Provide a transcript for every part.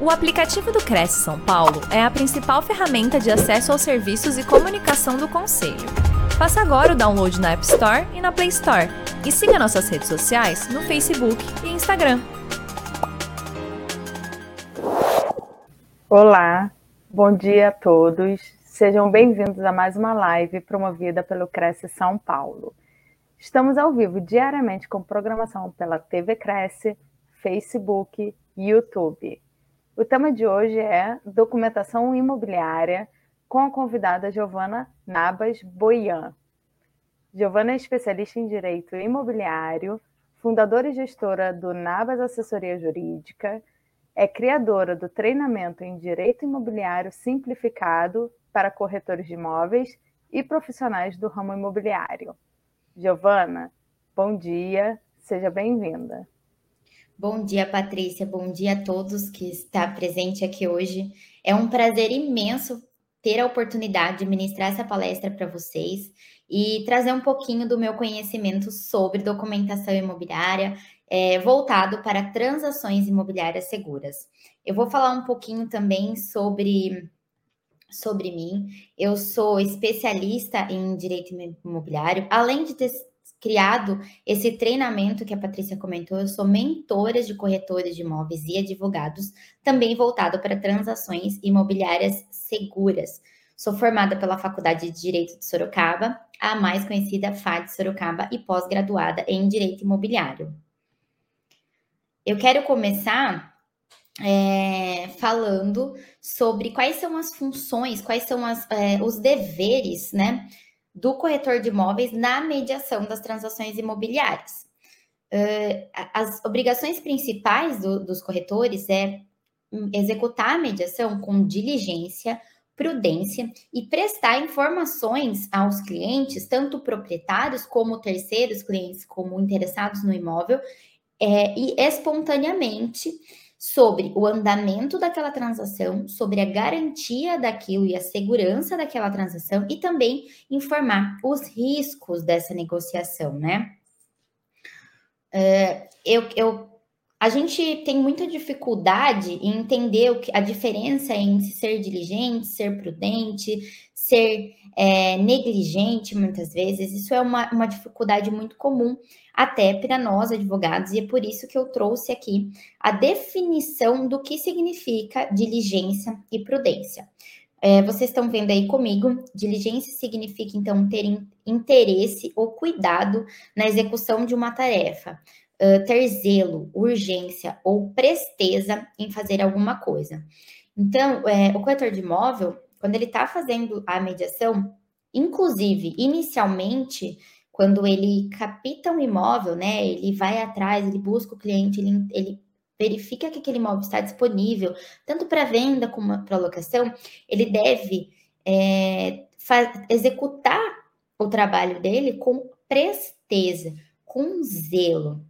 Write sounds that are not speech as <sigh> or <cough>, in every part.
O aplicativo do Cresce São Paulo é a principal ferramenta de acesso aos serviços e comunicação do Conselho. Faça agora o download na App Store e na Play Store. E siga nossas redes sociais no Facebook e Instagram. Olá, bom dia a todos. Sejam bem-vindos a mais uma live promovida pelo Cresce São Paulo. Estamos ao vivo diariamente com programação pela TV Cresce, Facebook e YouTube. O tema de hoje é documentação imobiliária com a convidada Giovana Nabas Boian. Giovana é especialista em direito imobiliário, fundadora e gestora do Nabas Assessoria Jurídica, é criadora do treinamento em direito imobiliário simplificado para corretores de imóveis e profissionais do ramo imobiliário. Giovana, bom dia, seja bem-vinda. Bom dia, Patrícia. Bom dia a todos que está presente aqui hoje. É um prazer imenso ter a oportunidade de ministrar essa palestra para vocês e trazer um pouquinho do meu conhecimento sobre documentação imobiliária é, voltado para transações imobiliárias seguras. Eu vou falar um pouquinho também sobre sobre mim. Eu sou especialista em direito imobiliário, além de ter criado esse treinamento que a Patrícia comentou. Eu sou mentora de corretores de imóveis e advogados, também voltado para transações imobiliárias seguras. Sou formada pela Faculdade de Direito de Sorocaba, a mais conhecida FAD Sorocaba, e pós-graduada em Direito Imobiliário. Eu quero começar é, falando sobre quais são as funções, quais são as, é, os deveres, né, do corretor de imóveis na mediação das transações imobiliárias. Uh, as obrigações principais do, dos corretores é executar a mediação com diligência, prudência e prestar informações aos clientes, tanto proprietários como terceiros clientes, como interessados no imóvel, é, e espontaneamente sobre o andamento daquela transação, sobre a garantia daquilo e a segurança daquela transação e também informar os riscos dessa negociação, né? Uh, eu, eu, a gente tem muita dificuldade em entender o que, a diferença em ser diligente, ser prudente, ser é, negligente, muitas vezes. Isso é uma, uma dificuldade muito comum até para nós advogados, e é por isso que eu trouxe aqui a definição do que significa diligência e prudência. É, vocês estão vendo aí comigo, diligência significa então ter interesse ou cuidado na execução de uma tarefa, ter zelo, urgência ou presteza em fazer alguma coisa. Então, é, o corretor de imóvel, quando ele está fazendo a mediação, inclusive, inicialmente, quando ele capta um imóvel, né, ele vai atrás, ele busca o cliente, ele, ele verifica que aquele imóvel está disponível, tanto para venda como para locação, ele deve é, executar o trabalho dele com presteza, com zelo.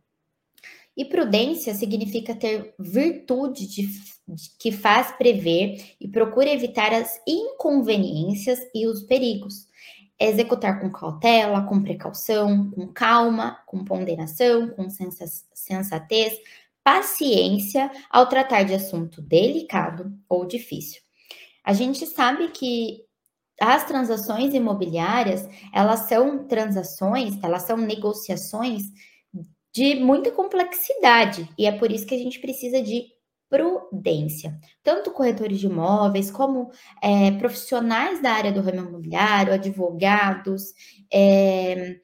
E prudência significa ter virtude de, de, que faz prever e procura evitar as inconveniências e os perigos executar com cautela, com precaução, com calma, com ponderação, com sensatez, paciência ao tratar de assunto delicado ou difícil. A gente sabe que as transações imobiliárias, elas são transações, elas são negociações de muita complexidade, e é por isso que a gente precisa de prudência. Tanto corretores de imóveis, como é, profissionais da área do ramo imobiliário, advogados, é,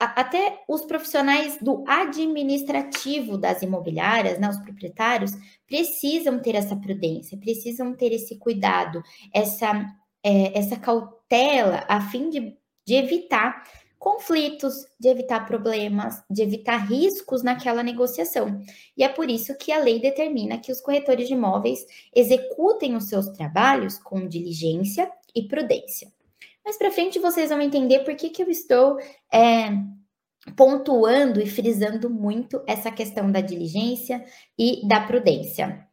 até os profissionais do administrativo das imobiliárias, né, os proprietários, precisam ter essa prudência, precisam ter esse cuidado, essa, é, essa cautela, a fim de, de evitar conflitos, de evitar problemas, de evitar riscos naquela negociação. E é por isso que a lei determina que os corretores de imóveis executem os seus trabalhos com diligência e prudência. Mais para frente vocês vão entender por que, que eu estou é, pontuando e frisando muito essa questão da diligência e da prudência.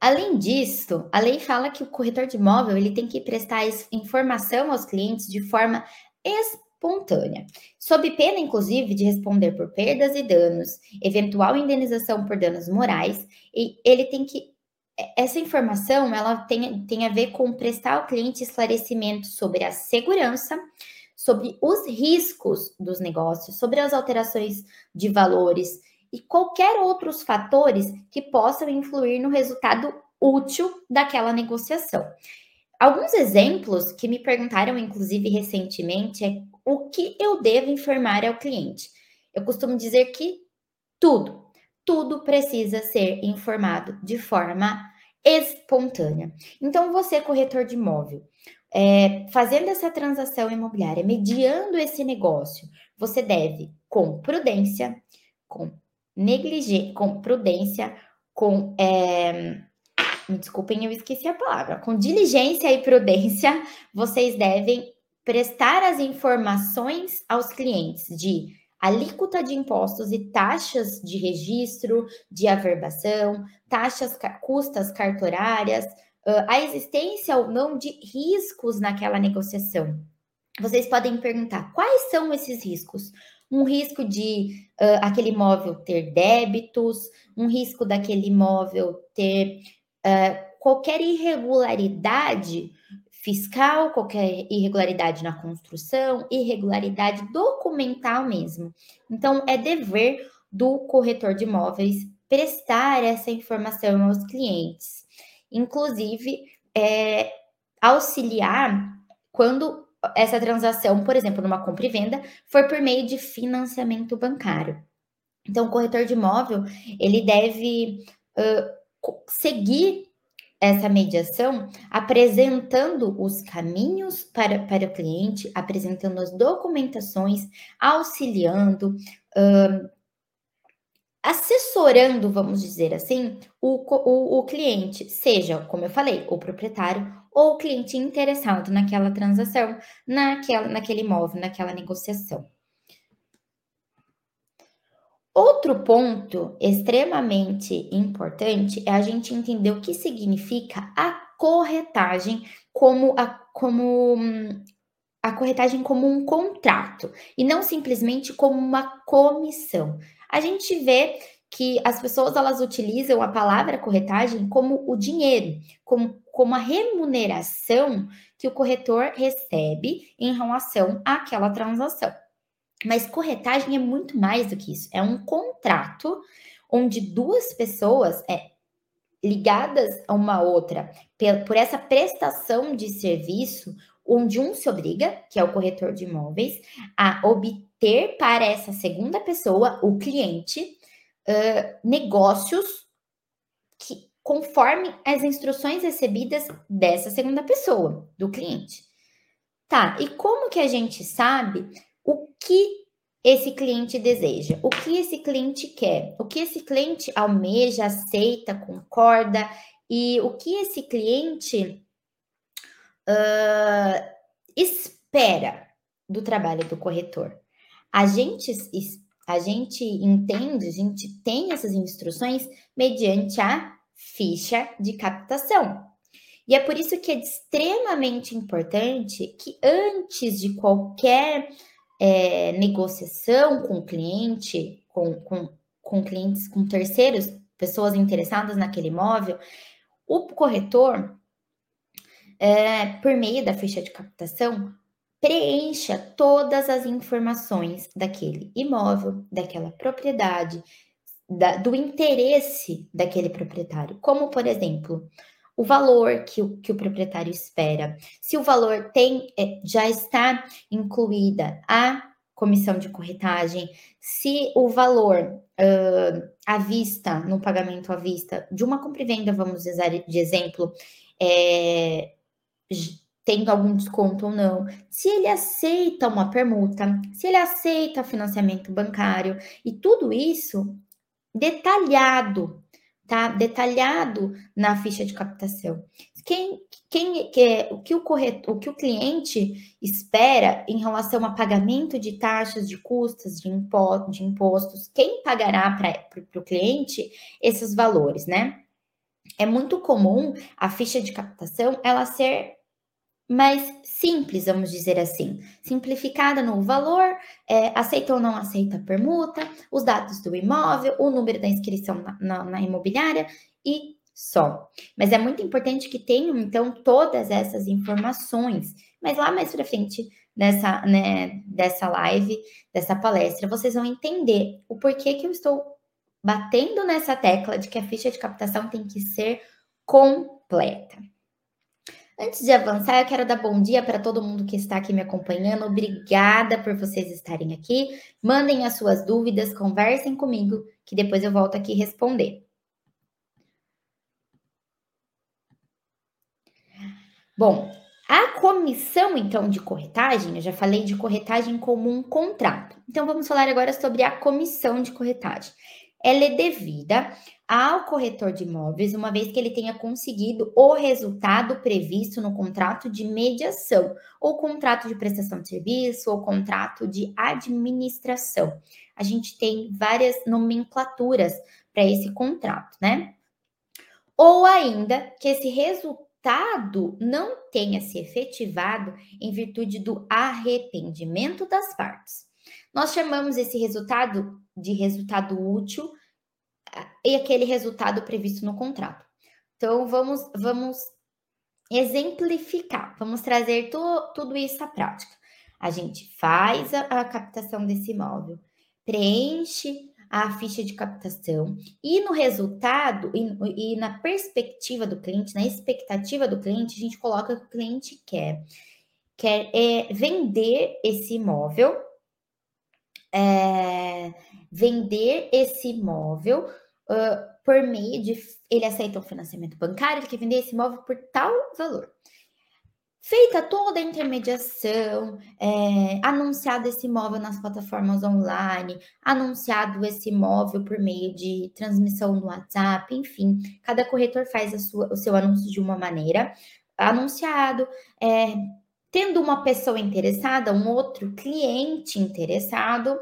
Além disso, a lei fala que o corretor de imóvel ele tem que prestar informação aos clientes de forma espontânea, sob pena, inclusive, de responder por perdas e danos, eventual indenização por danos morais, e ele tem que essa informação ela tem, tem a ver com prestar ao cliente esclarecimento sobre a segurança, sobre os riscos dos negócios, sobre as alterações de valores e qualquer outros fatores que possam influir no resultado útil daquela negociação. Alguns exemplos que me perguntaram, inclusive recentemente, é o que eu devo informar ao cliente. Eu costumo dizer que tudo, tudo precisa ser informado de forma espontânea. Então, você, corretor de imóvel, é, fazendo essa transação imobiliária, mediando esse negócio, você deve, com prudência, com negligência, com prudência, com é, me desculpem, eu esqueci a palavra. Com diligência e prudência, vocês devem prestar as informações aos clientes de alíquota de impostos e taxas de registro, de averbação, taxas, custas cartorárias, a existência ou não de riscos naquela negociação. Vocês podem perguntar quais são esses riscos? Um risco de uh, aquele imóvel ter débitos, um risco daquele imóvel ter uh, qualquer irregularidade fiscal, qualquer irregularidade na construção, irregularidade documental mesmo. Então, é dever do corretor de imóveis prestar essa informação aos clientes. Inclusive, é, auxiliar quando essa transação, por exemplo, numa compra e venda, for por meio de financiamento bancário. Então, o corretor de imóvel, ele deve uh, seguir essa mediação apresentando os caminhos para, para o cliente, apresentando as documentações, auxiliando, uh, assessorando, vamos dizer assim, o, o, o cliente, seja, como eu falei, o proprietário ou o cliente interessado naquela transação, naquela, naquele imóvel, naquela negociação. Outro ponto extremamente importante é a gente entender o que significa a corretagem como a, como a corretagem como um contrato e não simplesmente como uma comissão. A gente vê que as pessoas elas utilizam a palavra corretagem como o dinheiro, como, como a remuneração que o corretor recebe em relação àquela transação. Mas corretagem é muito mais do que isso. É um contrato onde duas pessoas é, ligadas a uma outra por essa prestação de serviço, onde um se obriga, que é o corretor de imóveis, a obter para essa segunda pessoa, o cliente, uh, negócios que conforme as instruções recebidas dessa segunda pessoa, do cliente. Tá, e como que a gente sabe o que esse cliente deseja, o que esse cliente quer, o que esse cliente almeja, aceita, concorda e o que esse cliente uh, espera do trabalho do corretor. A gente, a gente entende, a gente tem essas instruções mediante a ficha de captação. E é por isso que é extremamente importante que antes de qualquer é, negociação com o cliente, com, com, com clientes, com terceiros, pessoas interessadas naquele imóvel, o corretor, é, por meio da ficha de captação, preencha todas as informações daquele imóvel, daquela propriedade, da, do interesse daquele proprietário, como por exemplo, o valor que o, que o proprietário espera, se o valor tem é, já está incluída a comissão de corretagem, se o valor uh, à vista, no pagamento à vista de uma compra e venda, vamos usar de exemplo, é, tendo algum desconto ou não, se ele aceita uma permuta, se ele aceita financiamento bancário, e tudo isso detalhado tá detalhado na ficha de captação. Quem, quem é, o que o corretor, o que o cliente espera em relação a pagamento de taxas, de custas, de, impo, de impostos, quem pagará para o cliente esses valores, né? É muito comum a ficha de captação ela ser mais simples, vamos dizer assim, simplificada no valor, é, aceita ou não aceita a permuta, os dados do imóvel, o número da inscrição na, na, na imobiliária e só. Mas é muito importante que tenham, então, todas essas informações. Mas lá mais para frente dessa, né, dessa live, dessa palestra, vocês vão entender o porquê que eu estou batendo nessa tecla de que a ficha de captação tem que ser completa. Antes de avançar, eu quero dar bom dia para todo mundo que está aqui me acompanhando. Obrigada por vocês estarem aqui. Mandem as suas dúvidas, conversem comigo, que depois eu volto aqui responder. Bom, a comissão, então, de corretagem, eu já falei de corretagem como um contrato. Então, vamos falar agora sobre a comissão de corretagem. Ela é devida ao corretor de imóveis, uma vez que ele tenha conseguido o resultado previsto no contrato de mediação, ou contrato de prestação de serviço, ou contrato de administração. A gente tem várias nomenclaturas para esse contrato, né? Ou ainda que esse resultado não tenha se efetivado em virtude do arrependimento das partes. Nós chamamos esse resultado de resultado útil e aquele resultado previsto no contrato. Então, vamos, vamos exemplificar, vamos trazer tu, tudo isso à prática. A gente faz a, a captação desse imóvel, preenche a ficha de captação e no resultado e, e, na perspectiva do cliente, na expectativa do cliente, a gente coloca que o cliente quer, quer é, vender esse imóvel, é, vender esse imóvel uh, por meio de ele aceita um financiamento bancário, ele quer vender esse imóvel por tal valor. Feita toda a intermediação, é, anunciado esse imóvel nas plataformas online, anunciado esse imóvel por meio de transmissão no WhatsApp, enfim, cada corretor faz sua, o seu anúncio de uma maneira, anunciado, é, tendo uma pessoa interessada, um outro cliente interessado,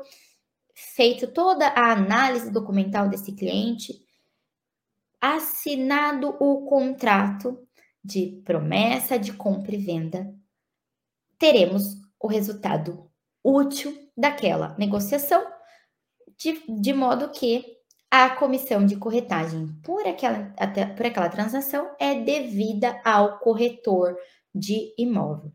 feito toda a análise documental desse cliente, assinado o contrato de promessa de compra e venda, teremos o resultado útil daquela negociação, de, de modo que a comissão de corretagem por aquela, até, por aquela transação é devida ao corretor de imóvel,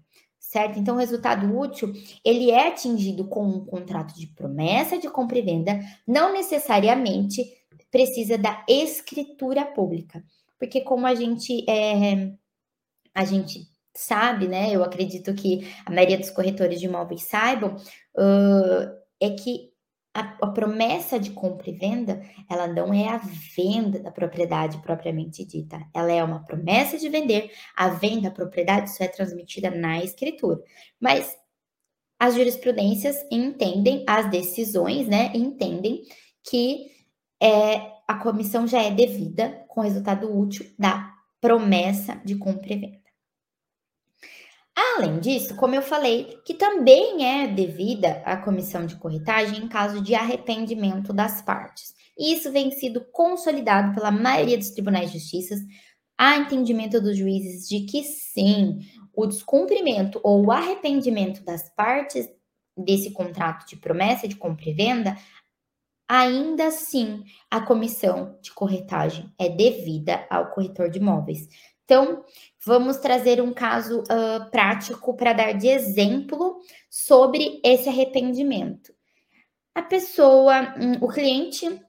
certo? Então, o resultado útil, ele é atingido com um contrato de promessa de compra e venda, não necessariamente precisa da escritura pública, porque como a gente é, a gente sabe, né? Eu acredito que a maioria dos corretores de imóveis saibam, uh, é que a, a, promessa de compra e venda, ela não é a venda da propriedade propriamente dita. Ela é uma promessa de vender. A venda da propriedade só é transmitida na escritura. Mas as jurisprudências entendem, as decisões, né? Entendem que é, a comissão já é devida com resultado útil da promessa de compra e venda. Além disso, como eu falei, que também é devida à comissão de corretagem em caso de arrependimento das partes. E isso vem sido consolidado pela maioria dos tribunais de justiça, há entendimento dos juízes de que sim, o descumprimento ou o arrependimento das partes desse contrato de promessa de compra e venda ainda assim a comissão de corretagem é devida ao corretor de imóveis. Então, vamos trazer um caso uh, prático para dar de exemplo sobre esse arrependimento. A pessoa, um, o cliente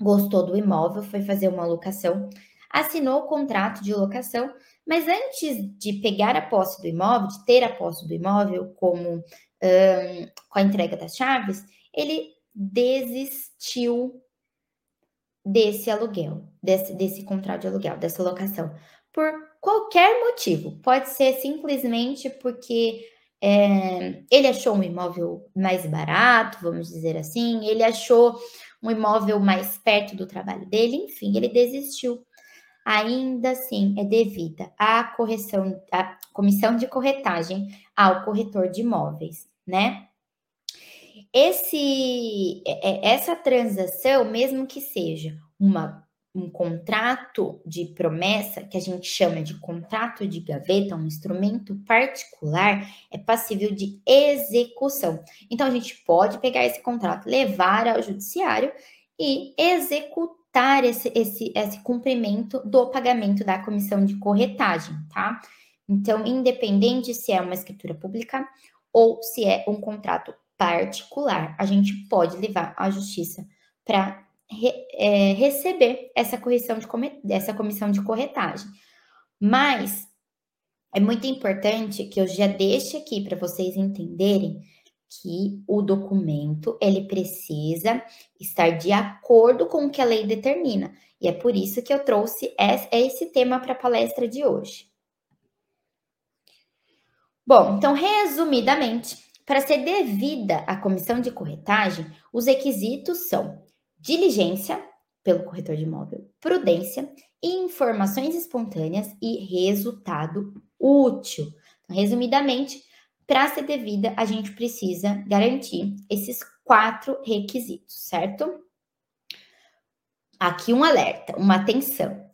gostou do imóvel, foi fazer uma locação, assinou o contrato de locação, mas antes de pegar a posse do imóvel, de ter a posse do imóvel, como um, com a entrega das chaves, ele desistiu desse aluguel, desse, desse contrato de aluguel, dessa locação, por qualquer motivo. Pode ser simplesmente porque é, ele achou um imóvel mais barato, vamos dizer assim, ele achou um imóvel mais perto do trabalho dele, enfim, ele desistiu. Ainda assim, é devida à correção, à comissão de corretagem ao corretor de imóveis, né? esse, é, é, essa transação, mesmo que seja uma, um contrato de promessa, que a gente chama de contrato de gaveta, um instrumento particular, é passível de execução. Então, a gente pode pegar esse contrato, levar ao judiciário e executar esse, esse, esse cumprimento do pagamento da comissão de corretagem, tá? Então, independente se é uma escritura pública ou se é um contrato particular, a gente pode levar à justiça para re, é, receber essa correção de comissão de corretagem. Mas é muito importante que eu já deixe aqui para vocês entenderem que o documento ele precisa estar de acordo com o que a lei determina. E é por isso que eu trouxe esse tema para a palestra de hoje. Bom, então, resumidamente, para ser devida à comissão de corretagem, os requisitos são diligência pelo corretor de imóvel, prudência, informações espontâneas e resultado útil. Então, resumidamente, para ser devida, a gente precisa garantir esses quatro requisitos, certo? Aqui um alerta, uma atenção.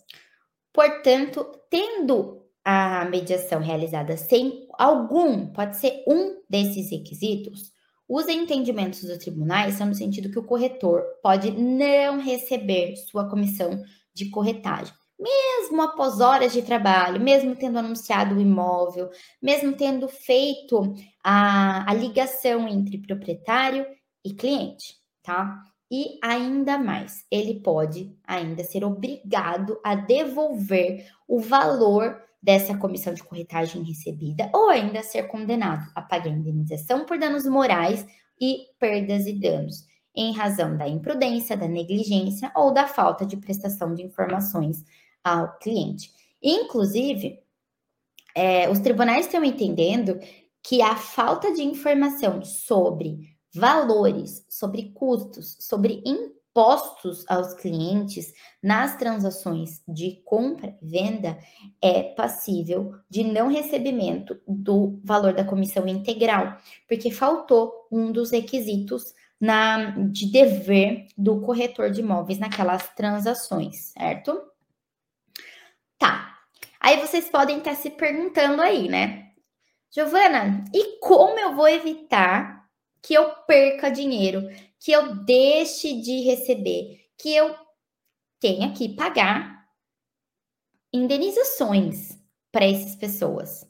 Portanto, tendo a mediação realizada sem algum, pode ser um desses requisitos, os entendimentos dos tribunais são no sentido que o corretor pode não receber sua comissão de corretagem, mesmo após horas de trabalho, mesmo tendo anunciado o imóvel, mesmo tendo feito a, a ligação entre proprietário e cliente, tá? E ainda mais, ele pode ainda ser obrigado a devolver o valor dessa comissão de corretagem recebida ou ainda ser condenado a pagar indenização por danos morais e perdas e danos, em razão da imprudência, da negligência ou da falta de prestação de informações ao cliente. Inclusive, é, os tribunais estão entendendo que a falta de informação sobre valores, sobre custos, sobre impostos, postos aos clientes nas transações de compra e venda é passível de não recebimento do valor da comissão integral, porque faltou um dos requisitos na, de dever do corretor de imóveis naquelas transações, certo? Tá. Aí vocês podem estar se perguntando aí, né? Giovana, e como eu vou evitar que eu perca dinheiro que eu deixe de receber, que eu tenha que pagar indenizações para essas pessoas,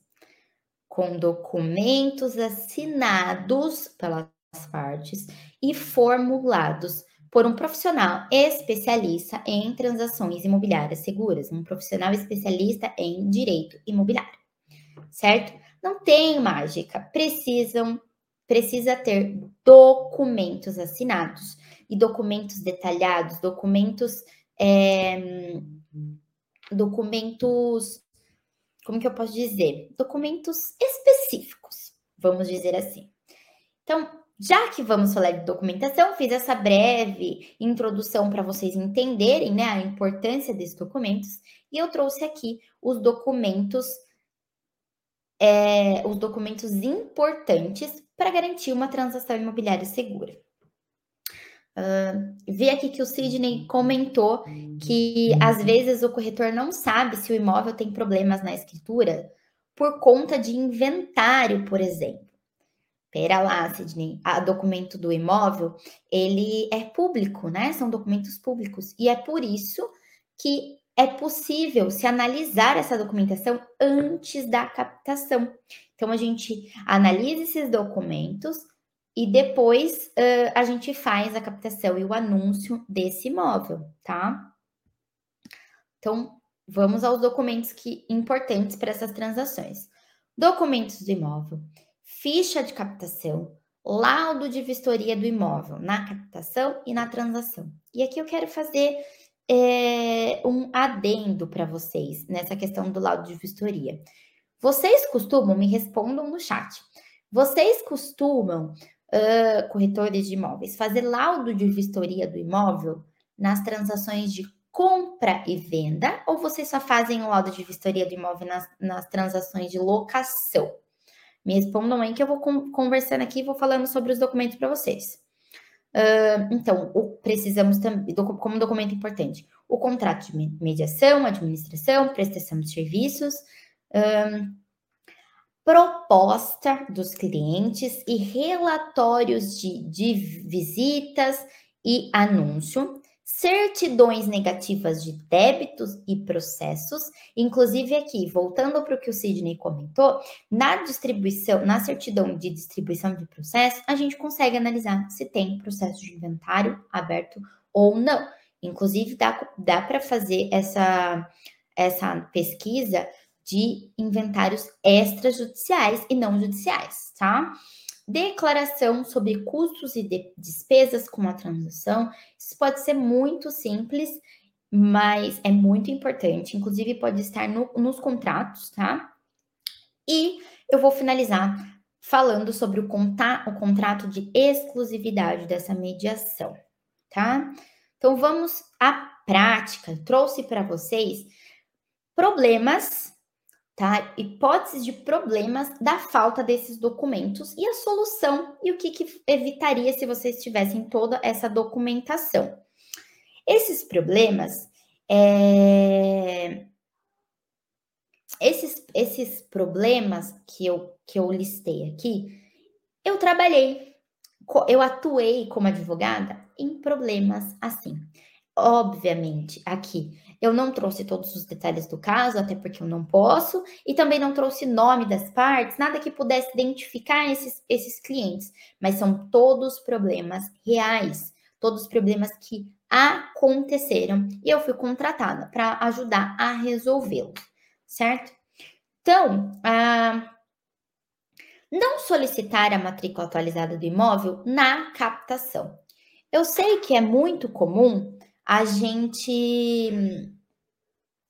com documentos assinados pelas partes e formulados por um profissional especialista em transações imobiliárias seguras, um profissional especialista em direito imobiliário, certo? Não tem mágica, precisam precisa ter documentos assinados e documentos detalhados, documentos. É, documentos. Como que eu posso dizer? Documentos específicos, vamos dizer assim. Então, já que vamos falar de documentação, fiz essa breve introdução para vocês entenderem né, a importância desses documentos e eu trouxe aqui os documentos, é, os documentos importantes para garantir uma transação imobiliária segura. Uh, vi aqui que o Sidney comentou que às vezes o corretor não sabe se o imóvel tem problemas na escritura por conta de inventário, por exemplo. Pera lá, Sidney, o documento do imóvel, ele é público, né? São documentos públicos. E é por isso que é possível se analisar essa documentação antes da captação. Então, a gente analisa esses documentos e depois uh, a gente faz a captação e o anúncio desse imóvel, tá? Então, vamos aos documentos que importantes para essas transações. Documentos do imóvel, ficha de captação, laudo de vistoria do imóvel na captação e na transação. E aqui eu quero fazer é, um adendo para vocês nessa questão do laudo de vistoria. Vocês costumam, me respondam no chat, vocês costumam, uh, corretores de imóveis, fazer laudo de vistoria do imóvel nas transações de compra e venda ou vocês só fazem o laudo de vistoria do imóvel nas, nas transações de locação? Me respondam aí que eu vou conversando aqui e vou falando sobre os documentos para vocês. Uh, então, o, precisamos também, como documento importante, o contrato de mediação, administração, prestação de serviços, um, proposta dos clientes e relatórios de, de visitas e anúncio, certidões negativas de débitos e processos. Inclusive, aqui, voltando para o que o Sidney comentou, na distribuição, na certidão de distribuição de processo, a gente consegue analisar se tem processo de inventário aberto ou não. Inclusive, dá, dá para fazer essa, essa pesquisa de inventários extrajudiciais e não judiciais, tá? Declaração sobre custos e de despesas com a transação. Isso pode ser muito simples, mas é muito importante. Inclusive, pode estar no, nos contratos, tá? E eu vou finalizar falando sobre o, conta, o contrato de exclusividade dessa mediação, tá? Então, vamos à prática. trouxe para vocês problemas tá? Hipóteses de problemas da falta desses documentos e a solução e o que, que evitaria se vocês tivessem toda essa documentação. Esses problemas, é... esses, esses problemas que eu, que eu listei aqui, eu trabalhei, eu atuei como advogada em problemas assim. Obviamente, aqui eu não trouxe todos os detalhes do caso, até porque eu não posso, e também não trouxe nome das partes, nada que pudesse identificar esses, esses clientes, mas são todos problemas reais, todos problemas que aconteceram e eu fui contratada para ajudar a resolvê-los, certo? Então, não solicitar a matrícula atualizada do imóvel na captação. Eu sei que é muito comum a gente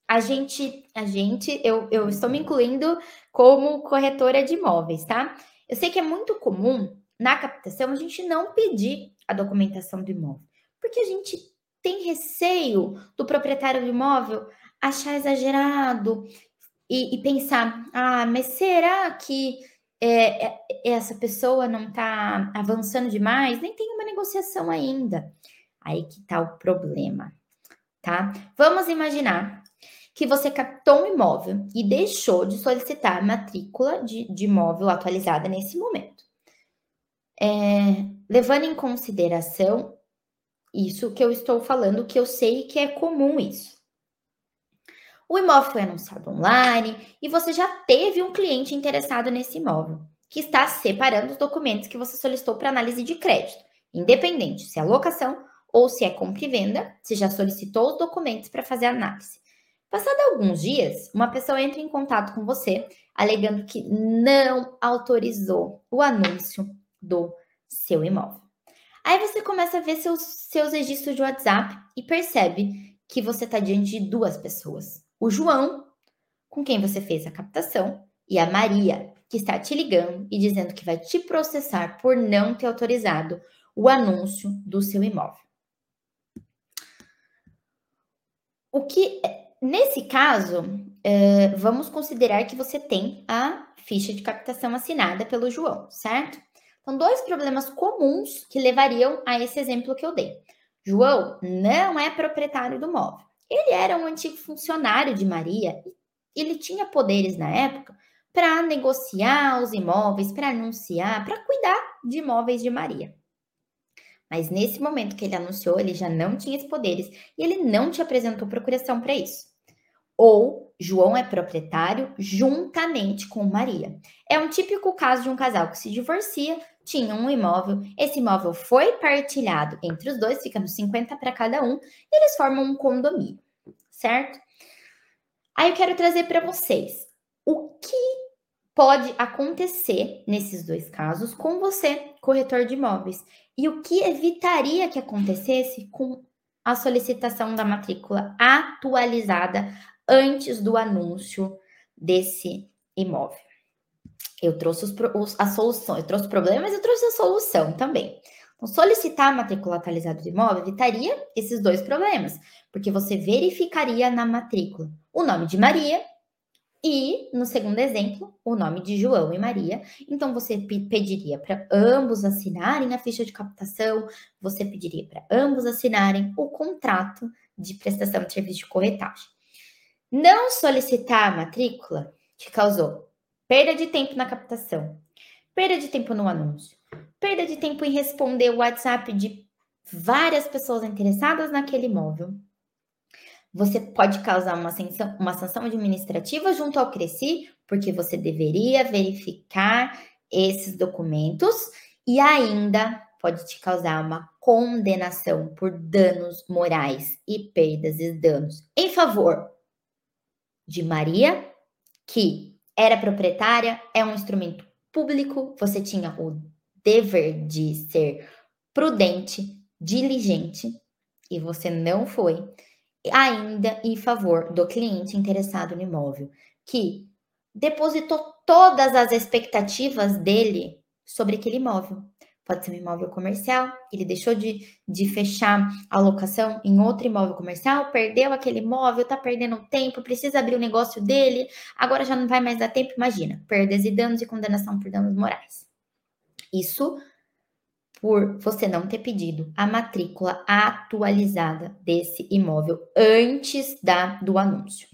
a gente, a gente, eu, eu estou me incluindo como corretora de imóveis, tá? Eu sei que é muito comum na captação a gente não pedir a documentação do imóvel, porque a gente tem receio do proprietário do imóvel achar exagerado e, e pensar, ah, mas será que é, é, essa pessoa não está avançando demais? Nem tem uma negociação ainda. Aí que tá o problema, tá? Vamos imaginar que você captou um imóvel e deixou de solicitar a matrícula de, de imóvel atualizada nesse momento. É, levando em consideração isso que eu estou falando, que eu sei que é comum isso. O imóvel foi anunciado online e você já teve um cliente interessado nesse imóvel, que está separando os documentos que você solicitou para análise de crédito, independente se é locação ou se é compra e venda, você já solicitou os documentos para fazer a análise. Passado alguns dias, uma pessoa entra em contato com você, alegando que não autorizou o anúncio do seu imóvel. Aí você começa a ver seus, seus registros de WhatsApp e percebe que você está diante de duas pessoas: o João, com quem você fez a captação, e a Maria, que está te ligando e dizendo que vai te processar por não ter autorizado o anúncio do seu imóvel. O que, nesse caso, é, vamos considerar que você tem a ficha de captação assinada pelo João, certo? Então, dois problemas comuns que levariam a esse exemplo que eu dei. João não é proprietário do móvel. Ele era um antigo funcionário de Maria e ele tinha poderes na época para negociar os imóveis, para anunciar, para cuidar de imóveis de Maria. Mas nesse momento que ele anunciou, ele já não tinha esses poderes e ele não te apresentou procuração para isso. Ou João é proprietário juntamente com Maria. É um típico caso de um casal que se divorcia, tinha um imóvel, esse imóvel foi partilhado entre os dois, fica nos 50 para cada um, e eles formam um condomínio, certo? Aí eu quero trazer para vocês o que pode acontecer nesses dois casos com você, corretor de imóveis, e o que evitaria que acontecesse com a solicitação da matrícula atualizada antes do anúncio desse imóvel. Eu trouxe os, os, a solução, eu trouxe o problema, mas eu trouxe a solução também. Então, solicitar a matrícula atualizada do imóvel evitaria esses dois problemas, porque você verificaria na matrícula o nome de Maria e, no segundo exemplo, o nome de João e Maria. Então, você pediria para ambos assinarem a ficha de captação, você pediria para ambos assinarem o contrato de prestação de serviço de corretagem. Não solicitar a matrícula te causou perda de tempo na captação, perda de tempo no anúncio, perda de tempo em responder o WhatsApp de várias pessoas interessadas naquele imóvel, você pode causar uma sanção, uma sanção administrativa junto ao Cresci, porque você deveria verificar esses documentos e ainda pode te causar uma condenação por danos morais e perdas e danos em favor de Maria, que era proprietária, é um instrumento público, você tinha o dever de ser prudente, diligente e você não foi ainda em favor do cliente interessado no imóvel, que depositou todas as expectativas dele sobre aquele imóvel. Pode ser um imóvel comercial, ele deixou de, de fechar a locação em outro imóvel comercial, perdeu aquele imóvel, tá perdendo tempo, precisa abrir o negócio dele, agora já não vai mais dar tempo. Imagina, perdas e danos e condenação por danos morais. Isso por você não ter pedido a matrícula atualizada desse imóvel antes da do anúncio.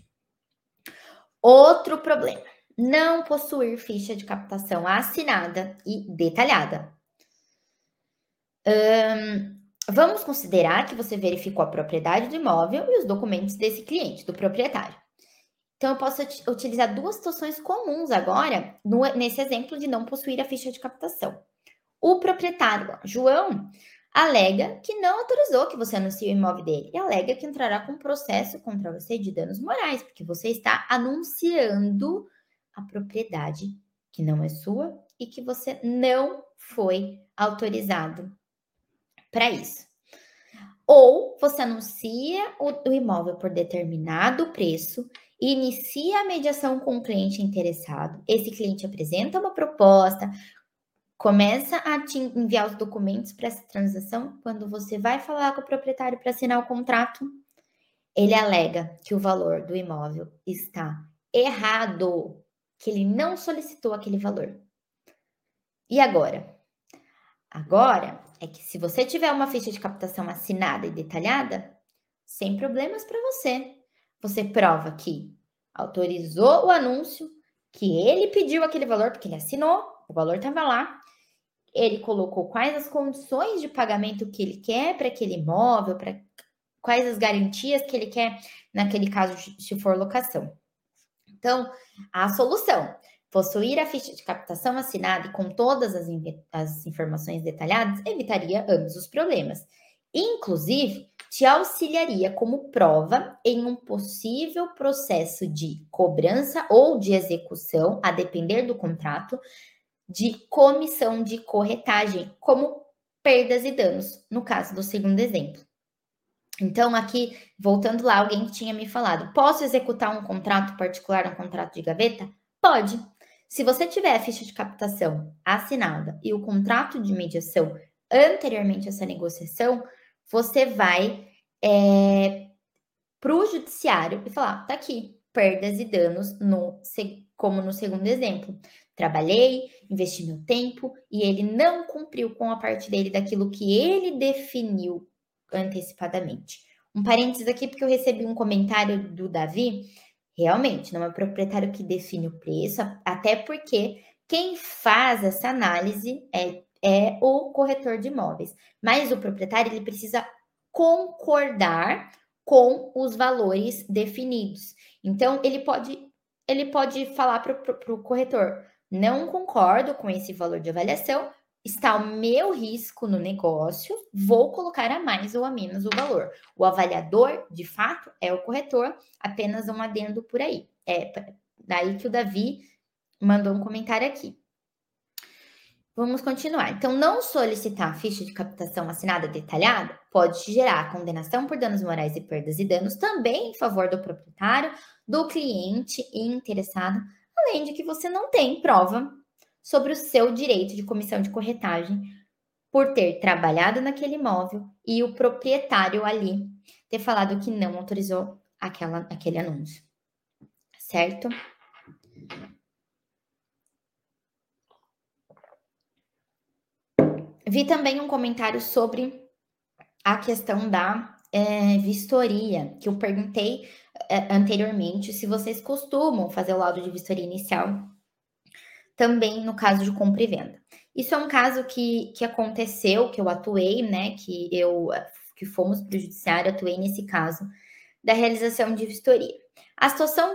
Outro problema: não possuir ficha de captação assinada e detalhada. vamos considerar que você verificou a propriedade do imóvel e os documentos desse cliente, do proprietário. Então, eu posso utilizar duas situações comuns agora no, nesse exemplo de não possuir a ficha de captação. O proprietário, João, alega que não autorizou que você anuncie o imóvel dele e alega que entrará com processo contra você de danos morais, porque você está anunciando a propriedade que não é sua e que você não foi autorizado para isso. Ou você anuncia o, o, imóvel por determinado preço, inicia a mediação com o cliente interessado. Esse cliente apresenta uma proposta, começa a te enviar os documentos para essa transação, quando você vai falar com o proprietário para assinar o contrato, ele alega que o valor do imóvel está errado, que ele não solicitou aquele valor. E agora? Agora é que se você tiver uma ficha de captação assinada e detalhada, sem problemas para você. Você prova que autorizou o anúncio, que ele pediu aquele valor porque ele assinou, o valor estava lá, ele colocou quais as condições de pagamento que ele quer para aquele imóvel, para quais as garantias que ele quer naquele caso se for locação. Então, a solução, possuir a ficha de captação assinada e com todas as, as informações detalhadas, evitaria ambos os problemas. Inclusive, te auxiliaria como prova em um possível processo de cobrança ou de execução, a depender do contrato, de comissão de corretagem, como perdas e danos, no caso do segundo exemplo. Então, aqui, voltando lá, alguém tinha me falado: posso executar um contrato particular, um contrato de gaveta? Pode. Se você tiver a ficha de captação assinada e o contrato de mediação anteriormente a essa negociação, você vai é, para o judiciário e falar: tá aqui, perdas e danos, no, como no segundo exemplo. Trabalhei, investi meu tempo e ele não cumpriu com a parte dele daquilo que ele definiu antecipadamente. Um parênteses aqui, porque eu recebi um comentário do Davi. Realmente, não é o proprietário que define o preço, até porque quem faz essa análise é, é o corretor de imóveis. Mas o proprietário ele precisa concordar com os valores definidos. Então, ele pode, ele pode falar para o corretor: não concordo com esse valor de avaliação, está o meu risco no negócio, vou colocar a mais ou a menos o valor. O avaliador, de fato, é o corretor, apenas um adendo por aí. É daí que o Davi mandou um comentário aqui. Vamos continuar. Então, não solicitar ficha de captação assinada detalhada pode gerar condenação por danos morais e perdas e danos também em favor do proprietário, do cliente e interessado além de que você não tem prova sobre o seu direito de comissão de corretagem por ter trabalhado naquele imóvel e o proprietário ali ter falado que não autorizou aquela, aquele anúncio. Certo? Vi também um comentário sobre a questão da é, vistoria, que eu perguntei é, anteriormente se vocês costumam fazer o laudo de vistoria inicial também no caso de compra e venda. Isso é um caso que, que aconteceu, que eu atuei, né? Que eu que fomos para o judiciário, atuei nesse caso da realização de vistoria. A situação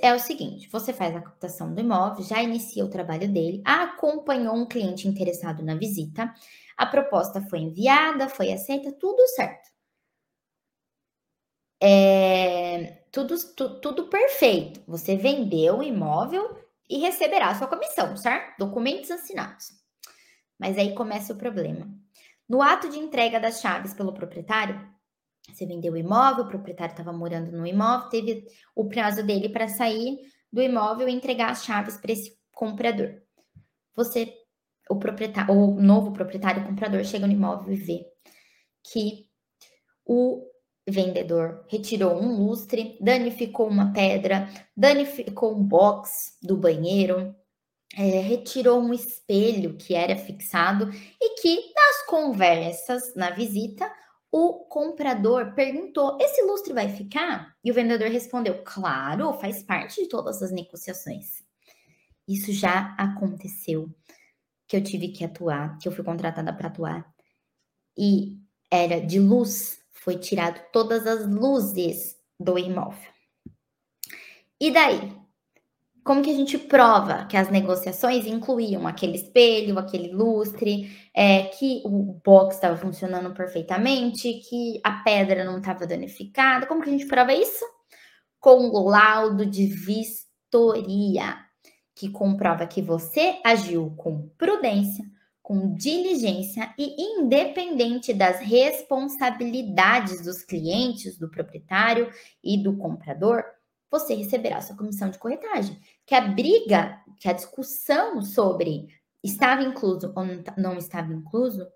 é o seguinte: você faz a captação do imóvel, já inicia o trabalho dele, acompanhou um cliente interessado na visita, a proposta foi enviada, foi aceita, tudo certo. É, tudo, tu, tudo perfeito. Você vendeu o imóvel e receberá a sua comissão, certo? Documentos assinados. Mas aí começa o problema. No ato de entrega das chaves pelo proprietário, você vendeu o imóvel, o proprietário estava morando no imóvel, teve o prazo dele para sair do imóvel e entregar as chaves para esse comprador. Você, o proprietário, o novo proprietário, o comprador, chega no imóvel e vê que o vendedor retirou um lustre, danificou uma pedra, danificou um box do banheiro, é, retirou um espelho que era fixado e que nas conversas, na visita, o comprador perguntou: esse lustre vai ficar? E o vendedor respondeu: claro, faz parte de todas as negociações. Isso já aconteceu, que eu tive que atuar, que eu fui contratada para atuar. E era de luz, foi tirado todas as luzes do imóvel. E daí? como que a gente prova que as negociações incluíam aquele espelho, aquele lustre, é, que o box estava funcionando perfeitamente, que a pedra não estava danificada? Como que a gente prova isso? Com o laudo de vistoria, que comprova que você agiu com prudência, com diligência e independente das responsabilidades dos clientes, do proprietário e do comprador, você receberá sua comissão de corretagem. Que a briga, que a discussão sobre estava incluso ou não estava incluso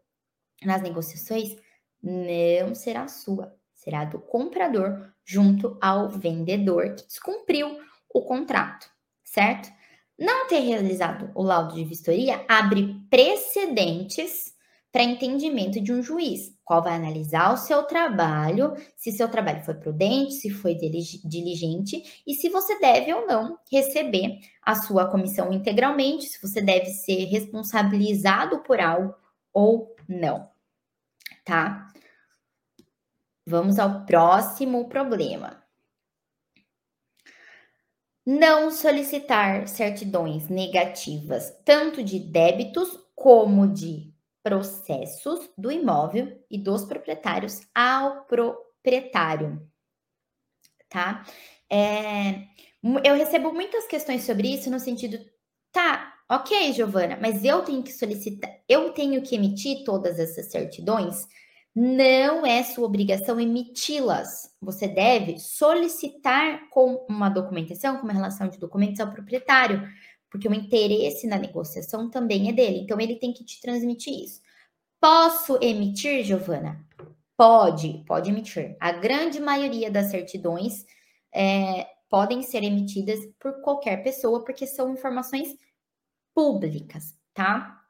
nas negociações não será sua, será do comprador junto ao vendedor que descumpriu o contrato, certo? Não ter realizado o laudo de vistoria abre precedentes para entendimento de um juiz, qual vai analisar o seu trabalho, se seu trabalho foi prudente, se foi diligente e se você deve ou não receber a sua comissão integralmente, se você deve ser responsabilizado por algo ou não, tá? Vamos ao próximo problema. Não solicitar certidões negativas, tanto de débitos como de processos do imóvel e dos proprietários ao proprietário, tá? É, eu recebo muitas questões sobre isso no sentido, tá, ok, Giovana, mas eu tenho que solicitar, eu tenho que emitir todas essas certidões? Não é sua obrigação emiti-las. Você deve solicitar com uma documentação, com uma relação de documentos ao proprietário, porque o interesse na negociação também é dele. Então, ele tem que te transmitir isso. Posso emitir, Giovana? Pode, pode emitir. A grande maioria das certidões é, podem ser emitidas por qualquer pessoa, porque são informações públicas, tá?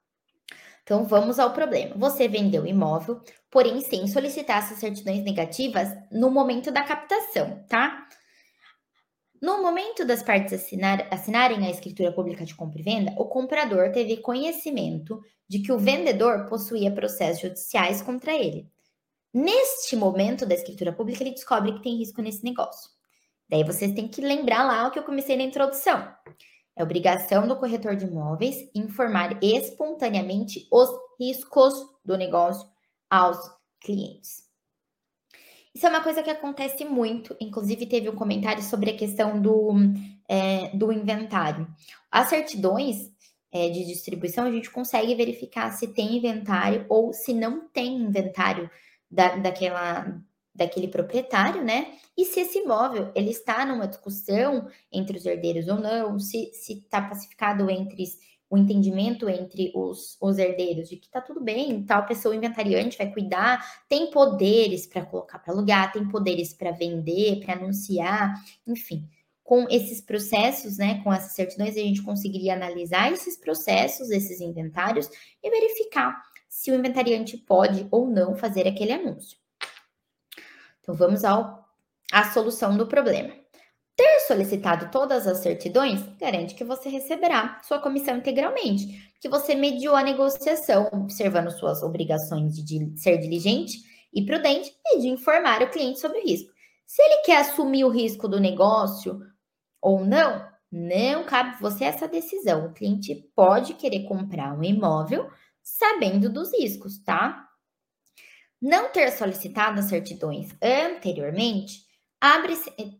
Então, vamos ao problema. Você vendeu imóvel, porém, sem solicitar essas certidões negativas no momento da captação, tá? No momento das partes assinar, assinarem a escritura pública de compra e venda, o comprador teve conhecimento de que o vendedor possuía processos judiciais contra ele. Neste momento da escritura pública, ele descobre que tem risco nesse negócio. Daí vocês têm que lembrar lá o que eu comecei na introdução. É obrigação do corretor de imóveis informar espontaneamente os riscos do negócio aos clientes. Isso é uma coisa que acontece muito. Inclusive, teve um comentário sobre a questão do, é, do inventário. As certidões é, de distribuição, a gente consegue verificar se tem inventário ou se não tem inventário da, daquela, daquele proprietário, né? E se esse imóvel ele está numa discussão entre os herdeiros ou não, se está pacificado entre o entendimento entre os, os herdeiros de que tá tudo bem, tal pessoa inventariante vai cuidar, tem poderes para colocar para alugar, tem poderes para vender, para anunciar, enfim. Com esses processos, né, com essas certidões, a gente conseguiria analisar esses processos, esses inventários e verificar se o inventariante pode ou não fazer aquele anúncio. Então vamos ao a solução do problema. Ter solicitado todas as certidões garante que você receberá sua comissão integralmente, porque você mediou a negociação, observando suas obrigações de ser diligente e prudente e de informar o cliente sobre o risco. Se ele quer assumir o risco do negócio ou não, não cabe você essa decisão. O cliente pode querer comprar um imóvel sabendo dos riscos, tá? Não ter solicitado as certidões anteriormente abre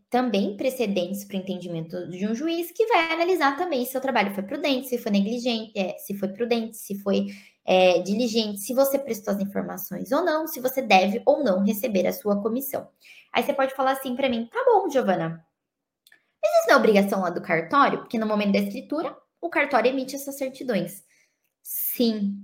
também precedentes para o entendimento de um juiz que vai analisar também se o trabalho foi prudente, se foi negligente, é, se foi prudente, se foi é, diligente, se você prestou as informações ou não, se você deve ou não receber a sua comissão. Aí você pode falar assim para mim, tá bom, Giovana, mas isso não é obrigação lá do cartório? Porque no momento da escritura, o cartório emite essas certidões. Sim,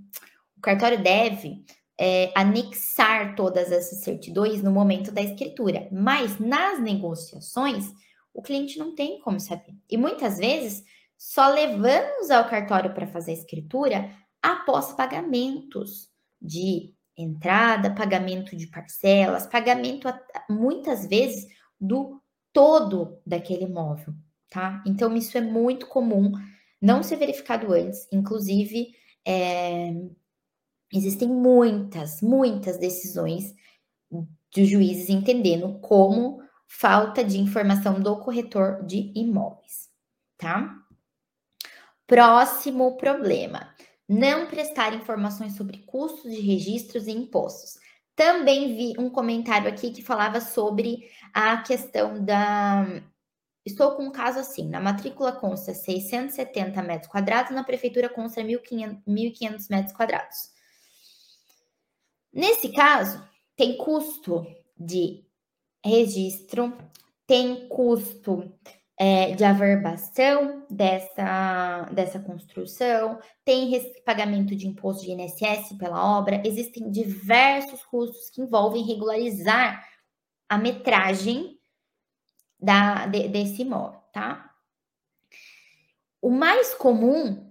o cartório deve é, anexar todas essas certidões no momento da escritura, mas nas negociações, o cliente não tem como saber. E muitas vezes só levamos ao cartório para fazer a escritura após pagamentos de entrada, pagamento de parcelas, pagamento muitas vezes do todo daquele imóvel, tá? Então isso é muito comum, não ser verificado antes, inclusive é, Existem muitas, muitas decisões de juízes entendendo como falta de informação do corretor de imóveis, tá? Próximo problema: não prestar informações sobre custos de registros e impostos. Também vi um comentário aqui que falava sobre a questão da. Estou com um caso assim: na matrícula consta 670 metros quadrados, na prefeitura consta 1.500 metros quadrados. Nesse caso, tem custo de registro, tem custo é, de averbação dessa, dessa construção, tem pagamento de imposto de INSS pela obra, existem diversos custos que envolvem regularizar a metragem da, de, desse imóvel, tá? O mais comum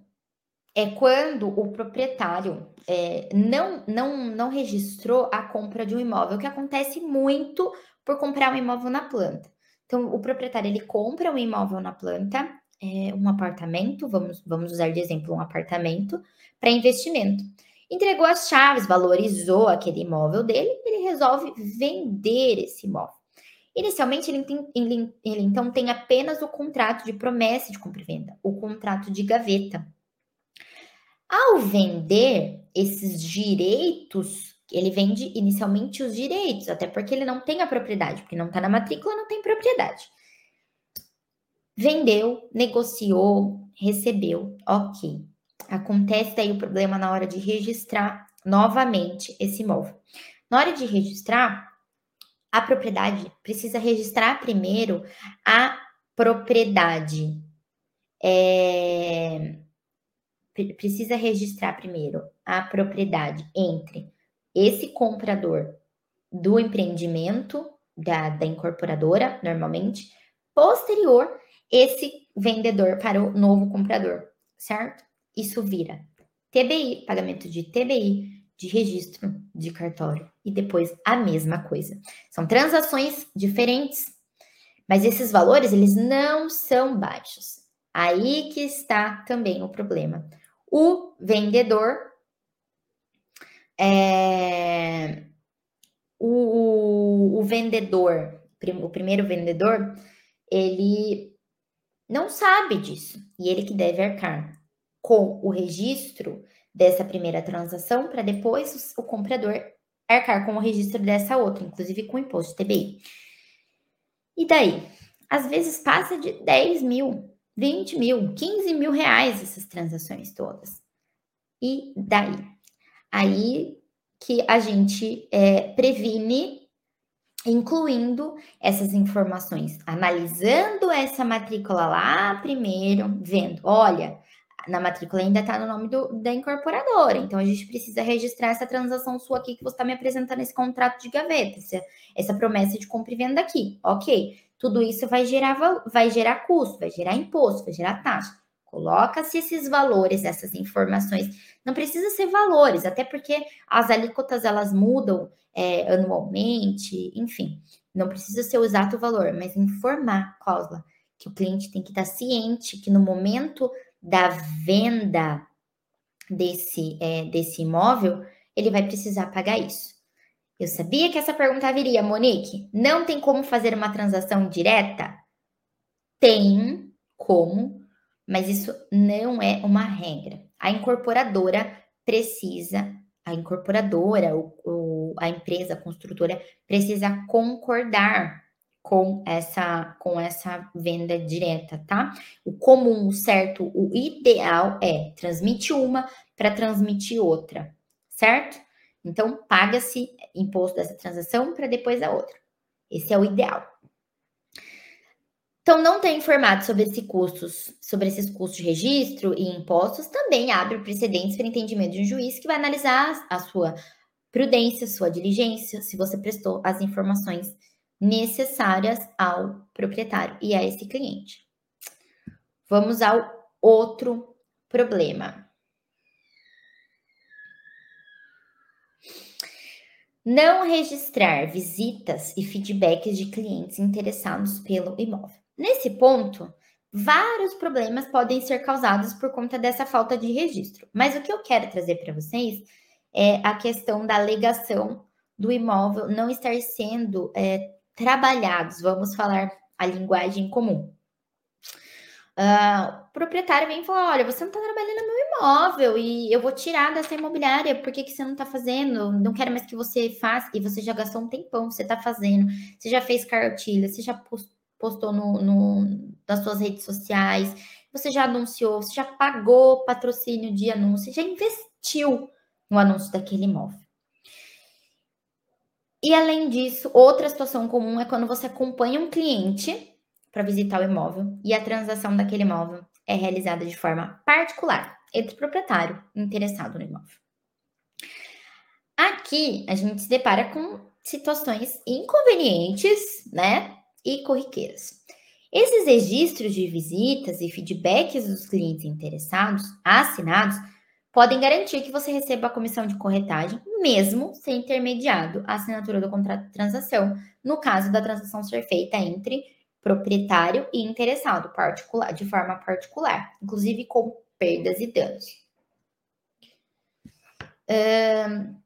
é quando o proprietário é, não, não, não registrou a compra de um imóvel, que acontece muito por comprar um imóvel na planta. Então, o proprietário ele compra um imóvel na planta, é, um apartamento, vamos, vamos usar de exemplo um apartamento, para investimento. Entregou as chaves, valorizou aquele imóvel dele, ele resolve vender esse imóvel. Inicialmente, ele, tem, ele, ele então tem apenas o contrato de promessa de compra e venda, o contrato de gaveta. Ao vender esses direitos, ele vende inicialmente os direitos, até porque ele não tem a propriedade, porque não está na matrícula, não tem propriedade. Vendeu, negociou, recebeu, ok. Acontece daí o problema na hora de registrar novamente esse imóvel. Na hora de registrar, a propriedade precisa registrar primeiro a propriedade. É, precisa registrar primeiro a propriedade entre esse comprador do empreendimento da, da incorporadora, normalmente, posterior esse vendedor para o novo comprador, certo? Isso vira TBI, pagamento de TBI, de registro de cartório e depois a mesma coisa. São transações diferentes, mas esses valores eles não são baixos. Aí que está também o problema. O vendedor, é, o, o, vendedor, o primeiro vendedor, ele não sabe disso e ele que deve arcar com o registro dessa primeira transação para depois o, comprador arcar com o registro dessa outra, inclusive com o imposto TBI. E daí? Às vezes passa de 10 mil, 20 mil, 15 mil reais essas transações todas. E daí? Aí que a gente é, previne, incluindo essas informações, analisando essa matrícula lá primeiro, vendo, olha, na matrícula ainda está no nome do, da incorporadora, então a gente precisa registrar essa transação sua aqui que você está me apresentando esse contrato de gaveta, essa, essa promessa de compra e venda aqui, ok? Tudo isso vai gerar, vai gerar custo, vai gerar imposto, vai gerar taxa. Coloca-se esses valores, essas informações. Não precisa ser valores, até porque as alíquotas elas mudam é, anualmente, enfim. Não precisa ser o exato valor, mas informar, cláusula. que o cliente tem que estar ciente que no momento da venda desse, é, desse imóvel, ele vai precisar pagar isso. Eu sabia que essa pergunta viria, Monique. Não tem como fazer uma transação direta? Tem como, mas isso não é uma regra. A incorporadora precisa, a incorporadora, o, a empresa a construtora precisa concordar com essa com essa venda direta, tá? O comum, certo, o ideal é transmitir uma para transmitir outra, certo? Então paga-se imposto dessa transação para depois a outra. Esse é o ideal. Então, não ter informado sobre, esse custos, sobre esses custos de registro e impostos também abre precedentes para entendimento de um juiz que vai analisar a sua prudência, sua diligência, se você prestou as informações necessárias ao proprietário e a esse cliente. Vamos ao outro problema. Não registrar visitas e feedbacks de clientes interessados pelo imóvel. Nesse ponto, vários problemas podem ser causados por conta dessa falta de registro. Mas o que eu quero trazer para vocês é a questão da alegação do imóvel não estar sendo é, trabalhados, vamos falar a linguagem comum. Uh, o proprietário vem e fala: Olha, você não está trabalhando no meu imóvel e eu vou tirar dessa imobiliária, por que, que você não está fazendo? Não quero mais que você faça, e você já gastou um tempão, você está fazendo, você já fez cartilha, você já postou no, no, nas suas redes sociais, você já anunciou, você já pagou patrocínio de anúncio, já investiu no anúncio daquele imóvel. E além disso, outra situação comum é quando você acompanha um cliente para visitar o imóvel e a transação daquele imóvel é realizada de forma particular entre o proprietário interessado no imóvel. Aqui a gente se depara com situações inconvenientes, né, e corriqueiras. Esses registros de visitas e feedbacks dos clientes interessados, assinados, podem garantir que você receba a comissão de corretagem, mesmo sem intermediado a assinatura do contrato de transação, no caso da transação ser feita entre proprietário e interessado, particular, de forma particular, inclusive com perdas e danos. Um,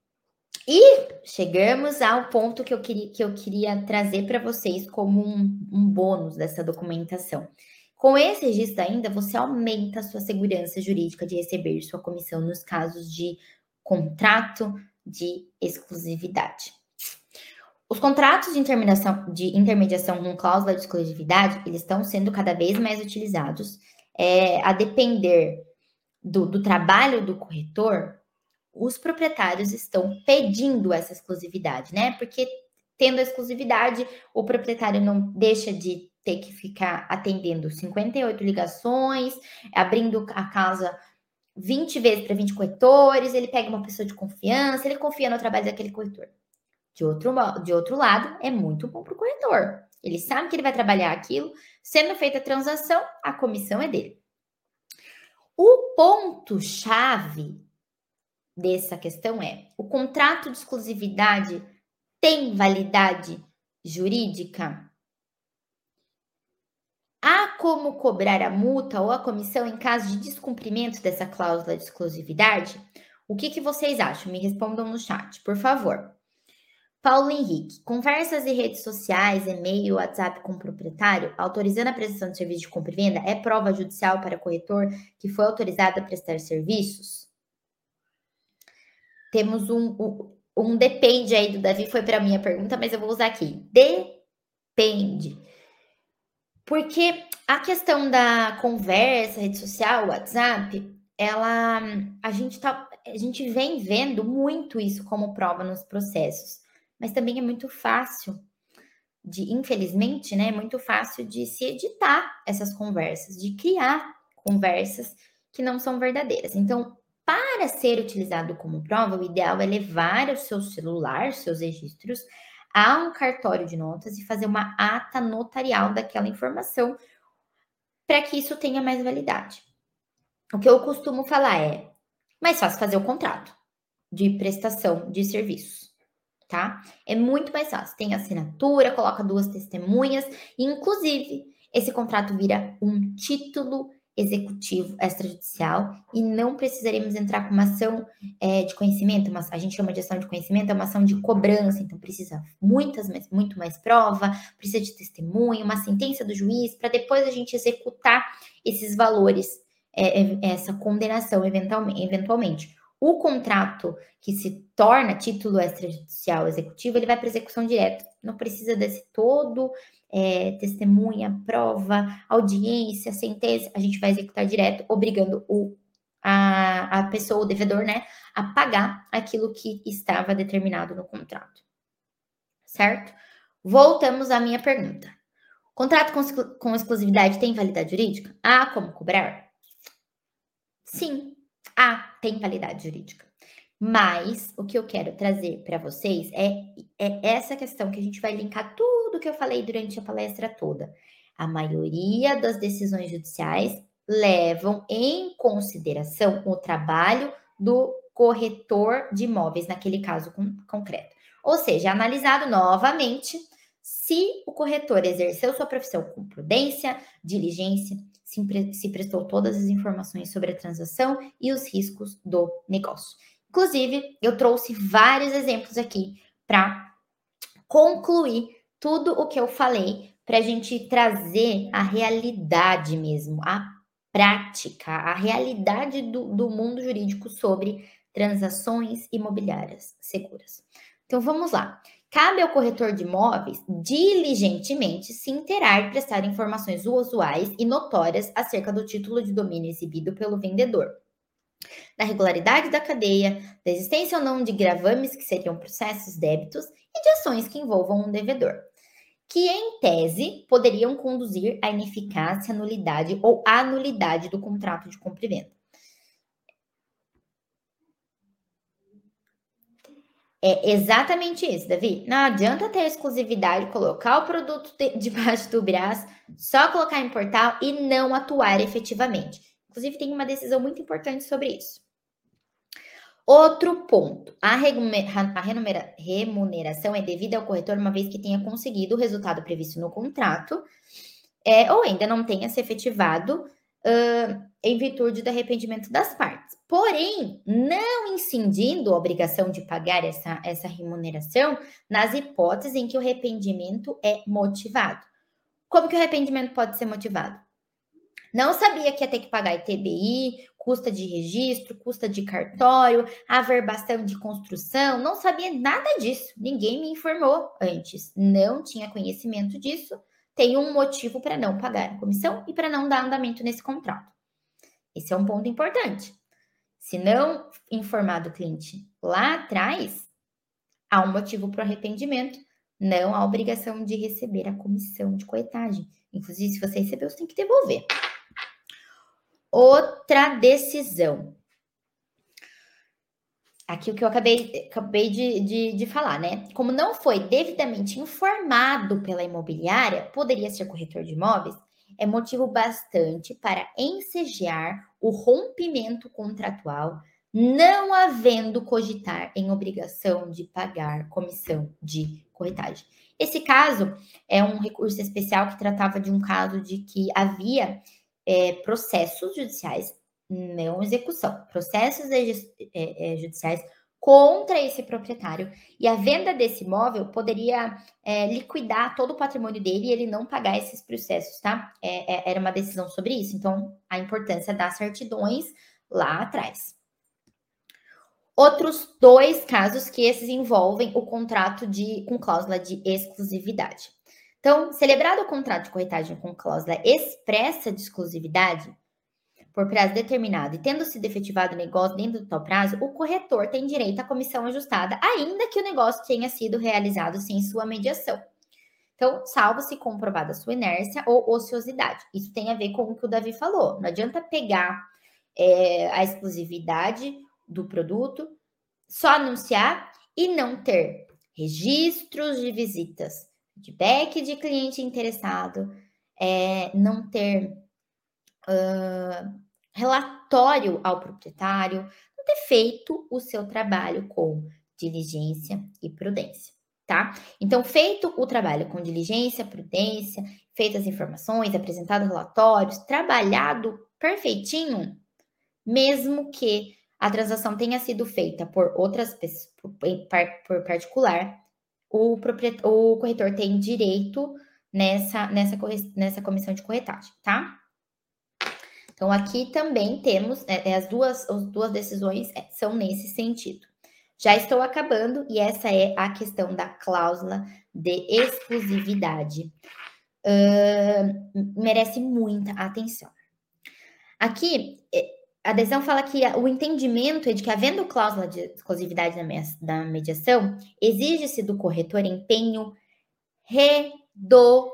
e chegamos ao ponto que eu queria, que eu queria trazer para vocês como um, um bônus dessa documentação. Com esse registro ainda, você aumenta a sua segurança jurídica de receber sua comissão nos casos de contrato de exclusividade. Os contratos de de intermediação com cláusula de exclusividade, eles estão sendo cada vez mais utilizados, é, a depender do, do trabalho do corretor, os proprietários estão pedindo essa exclusividade, né? Porque tendo a exclusividade, o proprietário não deixa de ter que ficar atendendo 58 ligações, abrindo a casa 20 vezes para 20 corretores, ele pega uma pessoa de confiança, ele confia no trabalho daquele corretor. De outro, de outro lado, é muito bom para o corretor. Ele sabe que ele vai trabalhar aquilo, sendo feita a transação, a comissão é dele. O ponto-chave dessa questão é: o contrato de exclusividade tem validade jurídica? Há como cobrar a multa ou a comissão em caso de descumprimento dessa cláusula de exclusividade? O que, que vocês acham? Me respondam no chat, por favor. Paulo Henrique, conversas em redes sociais, e-mail, WhatsApp com o proprietário, autorizando a prestação de serviço de compra e venda, é prova judicial para corretor que foi autorizado a prestar serviços? Temos um, um, depende aí do Davi, foi para a pergunta, mas eu vou usar aqui. Depende. Porque a questão da conversa, rede social, WhatsApp, ela a gente tá a gente vem vendo muito isso como prova nos processos, mas também é muito fácil de, infelizmente, né, é muito fácil de se editar essas conversas, de criar conversas que não são verdadeiras. Então, para ser utilizado como prova, o ideal é levar o seu celular, seus registros, a um cartório de notas e fazer uma ata notarial daquela informação para que isso tenha mais validade. O que eu costumo falar é mais fácil fazer o contrato de prestação de serviços, tá? É muito mais fácil. Tem assinatura, coloca duas testemunhas, inclusive esse contrato vira um título executivo extrajudicial e não precisaremos entrar com uma ação é, de conhecimento, uma, a gente chama de ação de conhecimento, é uma ação de cobrança, então precisa muitas, muito mais prova, precisa de testemunho, uma sentença do juiz, para depois a gente executar esses valores, é, é, essa condenação eventualmente. O contrato que se torna título extrajudicial executivo, ele vai para execução direta, não precisa desse todo é, testemunha, prova, audiência, sentença, a gente vai executar direto, obrigando o, a, a pessoa, o devedor, né, a pagar aquilo que estava determinado no contrato. Certo? Voltamos à minha pergunta. Contrato com, com exclusividade tem validade jurídica? Ah, como cobrar? Sim, ah, tem validade jurídica. Mas o que eu quero trazer para vocês é, é essa questão que a gente vai linkar tudo que eu falei durante a palestra toda. A maioria das decisões judiciais levam em consideração o trabalho do corretor de imóveis, naquele caso concreto. Ou seja, analisado novamente se o corretor exerceu sua profissão com prudência, diligência, se, prestou todas as informações sobre a transação e os riscos do negócio. Inclusive, eu trouxe vários exemplos aqui para concluir tudo o que eu falei, para a gente trazer a realidade mesmo, a prática, a realidade do, do mundo jurídico sobre transações imobiliárias seguras. Então vamos lá. Cabe ao corretor de imóveis diligentemente se interar e prestar informações usuais e notórias acerca do título de domínio exibido pelo vendedor da regularidade da cadeia, da existência ou não de gravames que seriam processos débitos e de ações que envolvam um devedor, que em tese poderiam conduzir à ineficácia, nulidade ou anulidade do contrato de compra e venda. É exatamente isso, Davi. Não adianta ter exclusividade, colocar o produto <laughs> debaixo do braço, só colocar em portal e não atuar efetivamente. Inclusive, tem uma decisão muito importante sobre isso. Outro ponto: a, remuneração é devida ao corretor uma vez que tenha conseguido o resultado previsto no contrato, é, ou ainda não tenha se efetivado uh, em virtude do arrependimento das partes. Porém, não incidindo a obrigação de pagar essa, essa remuneração nas hipóteses em que o arrependimento é motivado. Como que o arrependimento pode ser motivado? Não sabia que ia ter que pagar ITBI, custa de registro, custa de cartório, averbação de construção, não sabia nada disso. Ninguém me informou antes. Não tinha conhecimento disso. Tem um motivo para não pagar a comissão e para não dar andamento nesse contrato. Esse é um ponto importante. Se não informar do cliente lá atrás, há um motivo para o arrependimento, não há obrigação de receber a comissão de coetagem. Inclusive, se você recebeu, você tem que devolver. Outra decisão. Aqui o que eu acabei, acabei de, de, de falar, né? Como não foi devidamente informado pela imobiliária, poderia ser corretor de imóveis, é motivo bastante para ensejar o rompimento contratual, não havendo cogitar em obrigação de pagar comissão de corretagem. Esse caso é um recurso especial que tratava de um caso de que havia é, processos judiciais, não execução, processos é, é, judiciais contra esse proprietário e a venda desse imóvel poderia é, liquidar todo o patrimônio dele e ele não pagar esses processos, tá? É, é, era uma decisão sobre isso, então a importância das certidões lá atrás. Outros dois casos que esses envolvem o contrato de com cláusula de exclusividade. Então, celebrado o contrato de corretagem com cláusula expressa de exclusividade por prazo determinado e tendo sido efetivado o negócio dentro do tal prazo, o corretor tem direito à comissão ajustada, ainda que o negócio tenha sido realizado sem sua mediação. Então, salvo se comprovada sua inércia ou ociosidade. Isso tem a ver com o que o Davi falou. Não adianta pegar é, a exclusividade do produto, só anunciar e não ter registros de visitas, feedback de cliente interessado, é, não ter uh, relatório ao proprietário, não ter feito o seu trabalho com diligência e prudência. tá? Então, feito o trabalho com diligência, prudência, feitas as informações, apresentado relatórios, trabalhado perfeitinho, mesmo que a transação tenha sido feita por outras pessoas, por, por particular, o, o corretor tem direito nessa, nessa, nessa comissão de corretagem, tá? Então, aqui também temos é, é, as, duas, as duas decisões é, são nesse sentido. Já estou acabando, e essa é a questão da cláusula de exclusividade. Uh, merece muita atenção. Aqui, é, a decisão fala que o entendimento é de que, havendo cláusula de exclusividade da mediação, exige-se do corretor empenho redobrado.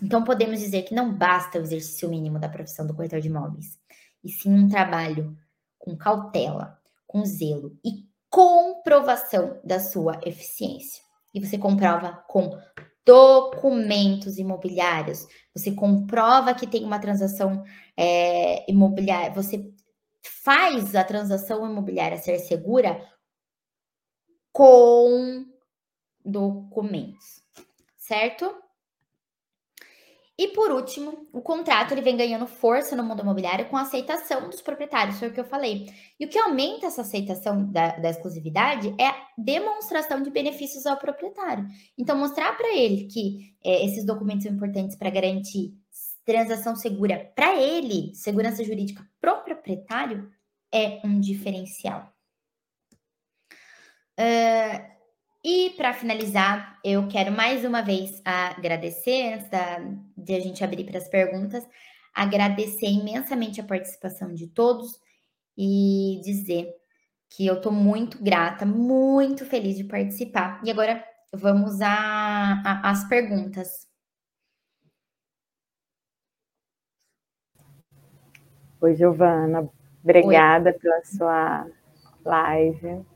Então, podemos dizer que não basta o exercício mínimo da profissão do corretor de imóveis, e sim um trabalho com cautela, com zelo e comprovação da sua eficiência. E você comprova com documentos imobiliários, você comprova que tem uma transação é, imobiliária, você faz a transação imobiliária ser segura com documentos, certo? E por último, o contrato ele vem ganhando força no mundo imobiliário com a aceitação dos proprietários, foi o que eu falei. E o que aumenta essa aceitação da, da exclusividade é a demonstração de benefícios ao proprietário. Então, mostrar para ele que é, esses documentos são importantes para garantir transação segura para ele, segurança jurídica para o proprietário, é um diferencial. Uh, e para finalizar, eu quero mais uma vez agradecer, antes da, de a gente abrir para as perguntas, agradecer imensamente a participação de todos e dizer que eu estou muito grata, muito feliz de participar. E agora vamos às perguntas. Oi, Giovana. Obrigada Oi. pela sua live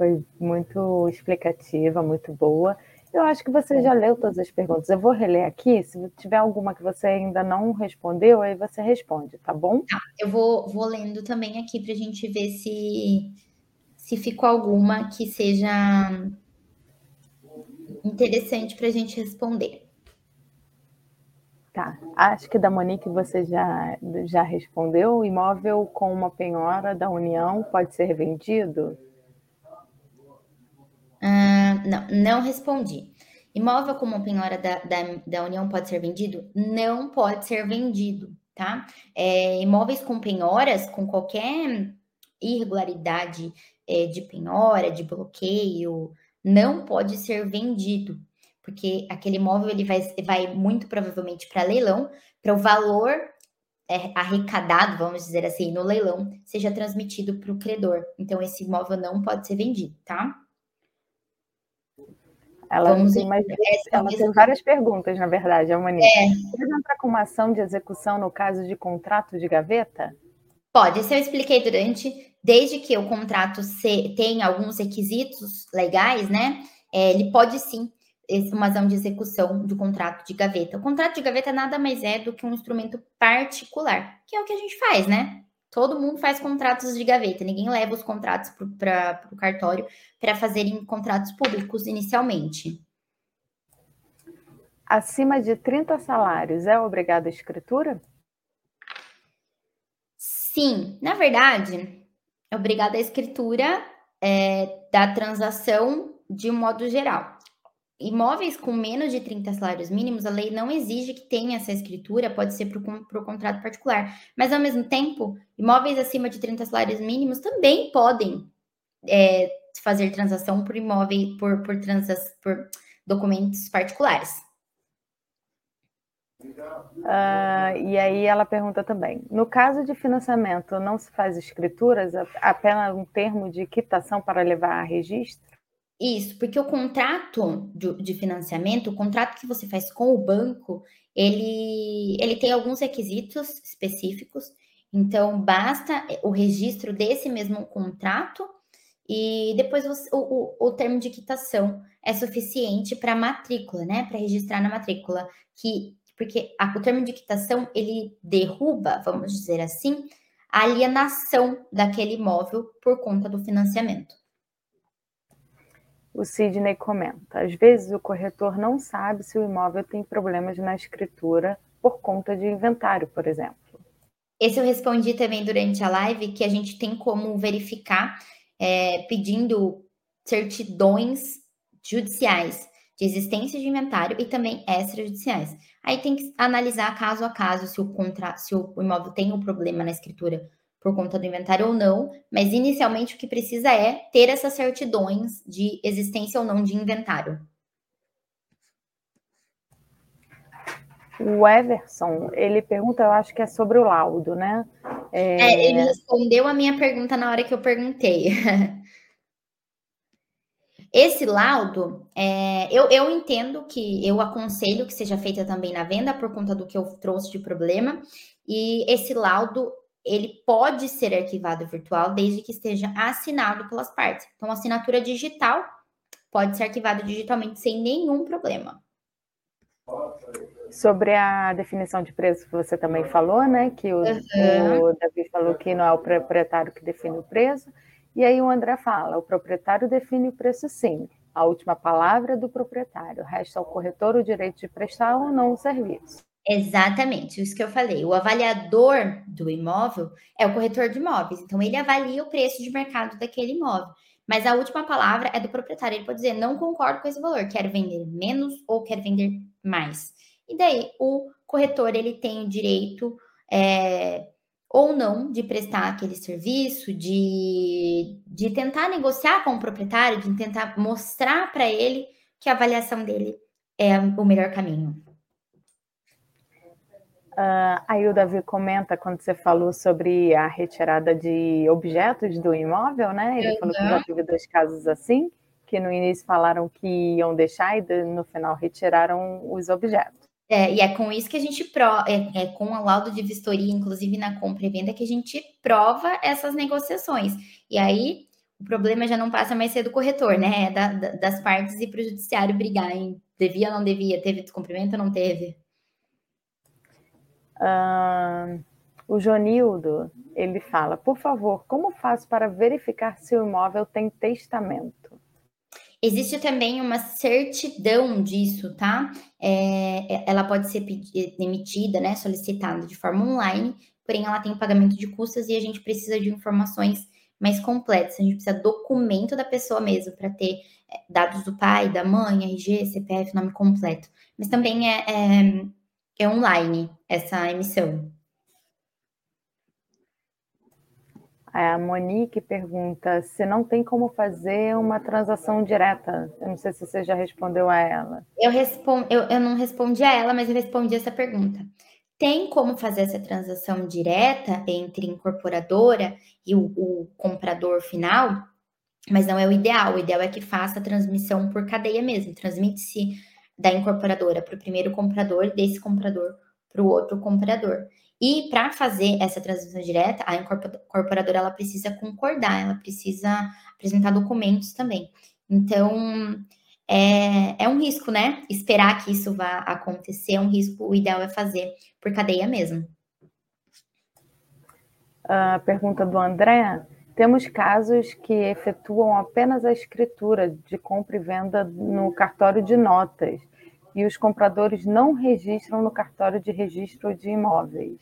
foi muito explicativa, muito boa. Eu acho que você já leu todas as perguntas. Eu vou reler aqui. Se tiver alguma que você ainda não respondeu, aí você responde, tá bom? Tá, eu vou, vou lendo também aqui para a gente ver se, se ficou alguma que seja interessante para a gente responder. Tá. Acho que da Monique você já, já respondeu. Imóvel com uma penhora da União pode ser vendido? Não, não respondi. Imóvel como penhora da, da, da, União pode ser vendido? Não pode ser vendido, tá? É, imóveis com penhoras, com qualquer irregularidade é, de penhora, de bloqueio, não pode ser vendido, porque aquele imóvel ele vai, vai muito provavelmente para leilão, para o valor é, arrecadado, vamos dizer assim, no leilão, seja transmitido para o credor. Então, esse imóvel não pode ser vendido, tá? Ela Vamos tem, mais, ela tem várias perguntas, na verdade, a Monique. É. Pode entrar com uma ação de execução no caso de contrato de gaveta? Pode, isso eu expliquei durante, desde que o contrato se, tenha alguns requisitos legais, né? É, ele pode sim uma ação de execução do contrato de gaveta. O contrato de gaveta nada mais é do que um instrumento particular, que é o que a gente faz, né? Todo mundo faz contratos de gaveta, ninguém leva os contratos para o cartório para fazerem contratos públicos inicialmente. Acima de 30 salários, é obrigado a escritura? Sim, na verdade, é obrigado a escritura é, da transação de um modo geral imóveis com menos de 30 salários mínimos, a lei não exige que tenha essa escritura, pode ser para o contrato particular. Mas, ao mesmo tempo, imóveis acima de 30 salários mínimos também podem é, fazer transação por imóvel, por, por, transas, por documentos particulares. Uh, e aí ela pergunta também: no caso de financiamento, não se faz escrituras, apenas um termo de quitação para levar a registro? Isso, porque o contrato de, de, financiamento, o contrato que você faz com o banco, ele, ele tem alguns requisitos específicos. Então, basta o registro desse mesmo contrato e depois o, o, o termo de quitação é suficiente para matrícula, né? Para registrar na matrícula. Que, porque a, o termo de quitação ele derruba, vamos dizer assim, a alienação daquele imóvel por conta do financiamento. O Sidney comenta: às vezes o corretor não sabe se o imóvel tem problemas na escritura por conta de inventário, por exemplo. Esse eu respondi também durante a live, que a gente tem como verificar é, pedindo certidões judiciais de existência de inventário e também extrajudiciais. Aí tem que analisar caso a caso se o, contra, se o imóvel tem um problema na escritura por conta do inventário ou não, mas inicialmente o que precisa é ter essas certidões de existência ou não de inventário. O Everson, ele pergunta, eu acho que é sobre o laudo, né? É... É, ele respondeu a minha pergunta na hora que eu perguntei. <laughs> Esse laudo, é, eu, eu entendo que eu aconselho que seja feita também na venda por conta do que eu trouxe de problema. E esse laudo ele pode ser arquivado virtual desde que esteja assinado pelas partes. Então, assinatura digital pode ser arquivada digitalmente sem nenhum problema. Sobre a definição de preço que você também falou, né? Que o, uhum. o Davi falou que não é o proprietário que define o preço. E aí o André fala: o proprietário define o preço sim. A última palavra é do proprietário. Resta ao corretor o direito de prestar ou não o serviço. Exatamente, isso que eu falei. O avaliador do imóvel é o corretor de imóveis, então ele avalia o preço de mercado daquele imóvel. Mas a última palavra é do proprietário. Ele pode dizer: não concordo com esse valor, quero vender menos ou quero vender mais. E daí o corretor ele tem o direito é, ou não de prestar aquele serviço, de, de tentar negociar com o proprietário, de tentar mostrar para ele que a avaliação dele é o melhor caminho. Uh, aí o Davi comenta quando você falou sobre a retirada de objetos do imóvel, né? Ele uhum. falou que já teve dois casos assim, que no início falaram que iam deixar e no final retiraram os objetos. É, e é com isso que a gente prova, é, é, com a laudo de vistoria, inclusive na compra e venda, que a gente prova essas negociações. E aí o problema já não passa mais ser do corretor, né? É da, da, das partes e para o judiciário brigar em devia ou não devia, teve descumprimento ou não teve. Uh, o Jonildo, ele fala, por favor, como faço para verificar se o imóvel tem testamento? Existe também uma certidão disso, tá? É, é ela pode ser emitida, né, solicitada de forma online, porém ela tem pagamento de custas e a gente precisa de informações mais completas. A gente precisa documento da pessoa mesmo para ter é, dados do pai, da mãe, RG, CPF, nome completo. Mas também é, é é online essa emissão. A Monique pergunta se não tem como fazer uma transação direta. Eu não sei se você já respondeu a ela. Eu, respond, eu, eu não respondi a ela, mas eu respondi essa pergunta. Tem como fazer essa transação direta entre incorporadora e o, o comprador final, mas não é o ideal. O ideal é que faça a transmissão por cadeia mesmo. Transmite-se da incorporadora para o primeiro comprador, desse comprador para o outro comprador. E para fazer essa transação direta, a incorporadora ela precisa concordar, ela precisa apresentar documentos também. Então, é, é um risco, né? Esperar que isso vá acontecer é um risco. O ideal é fazer por cadeia mesmo. A pergunta do André: temos casos que efetuam apenas a escritura de compra e venda no cartório de notas e os compradores não registram no cartório de registro de imóveis.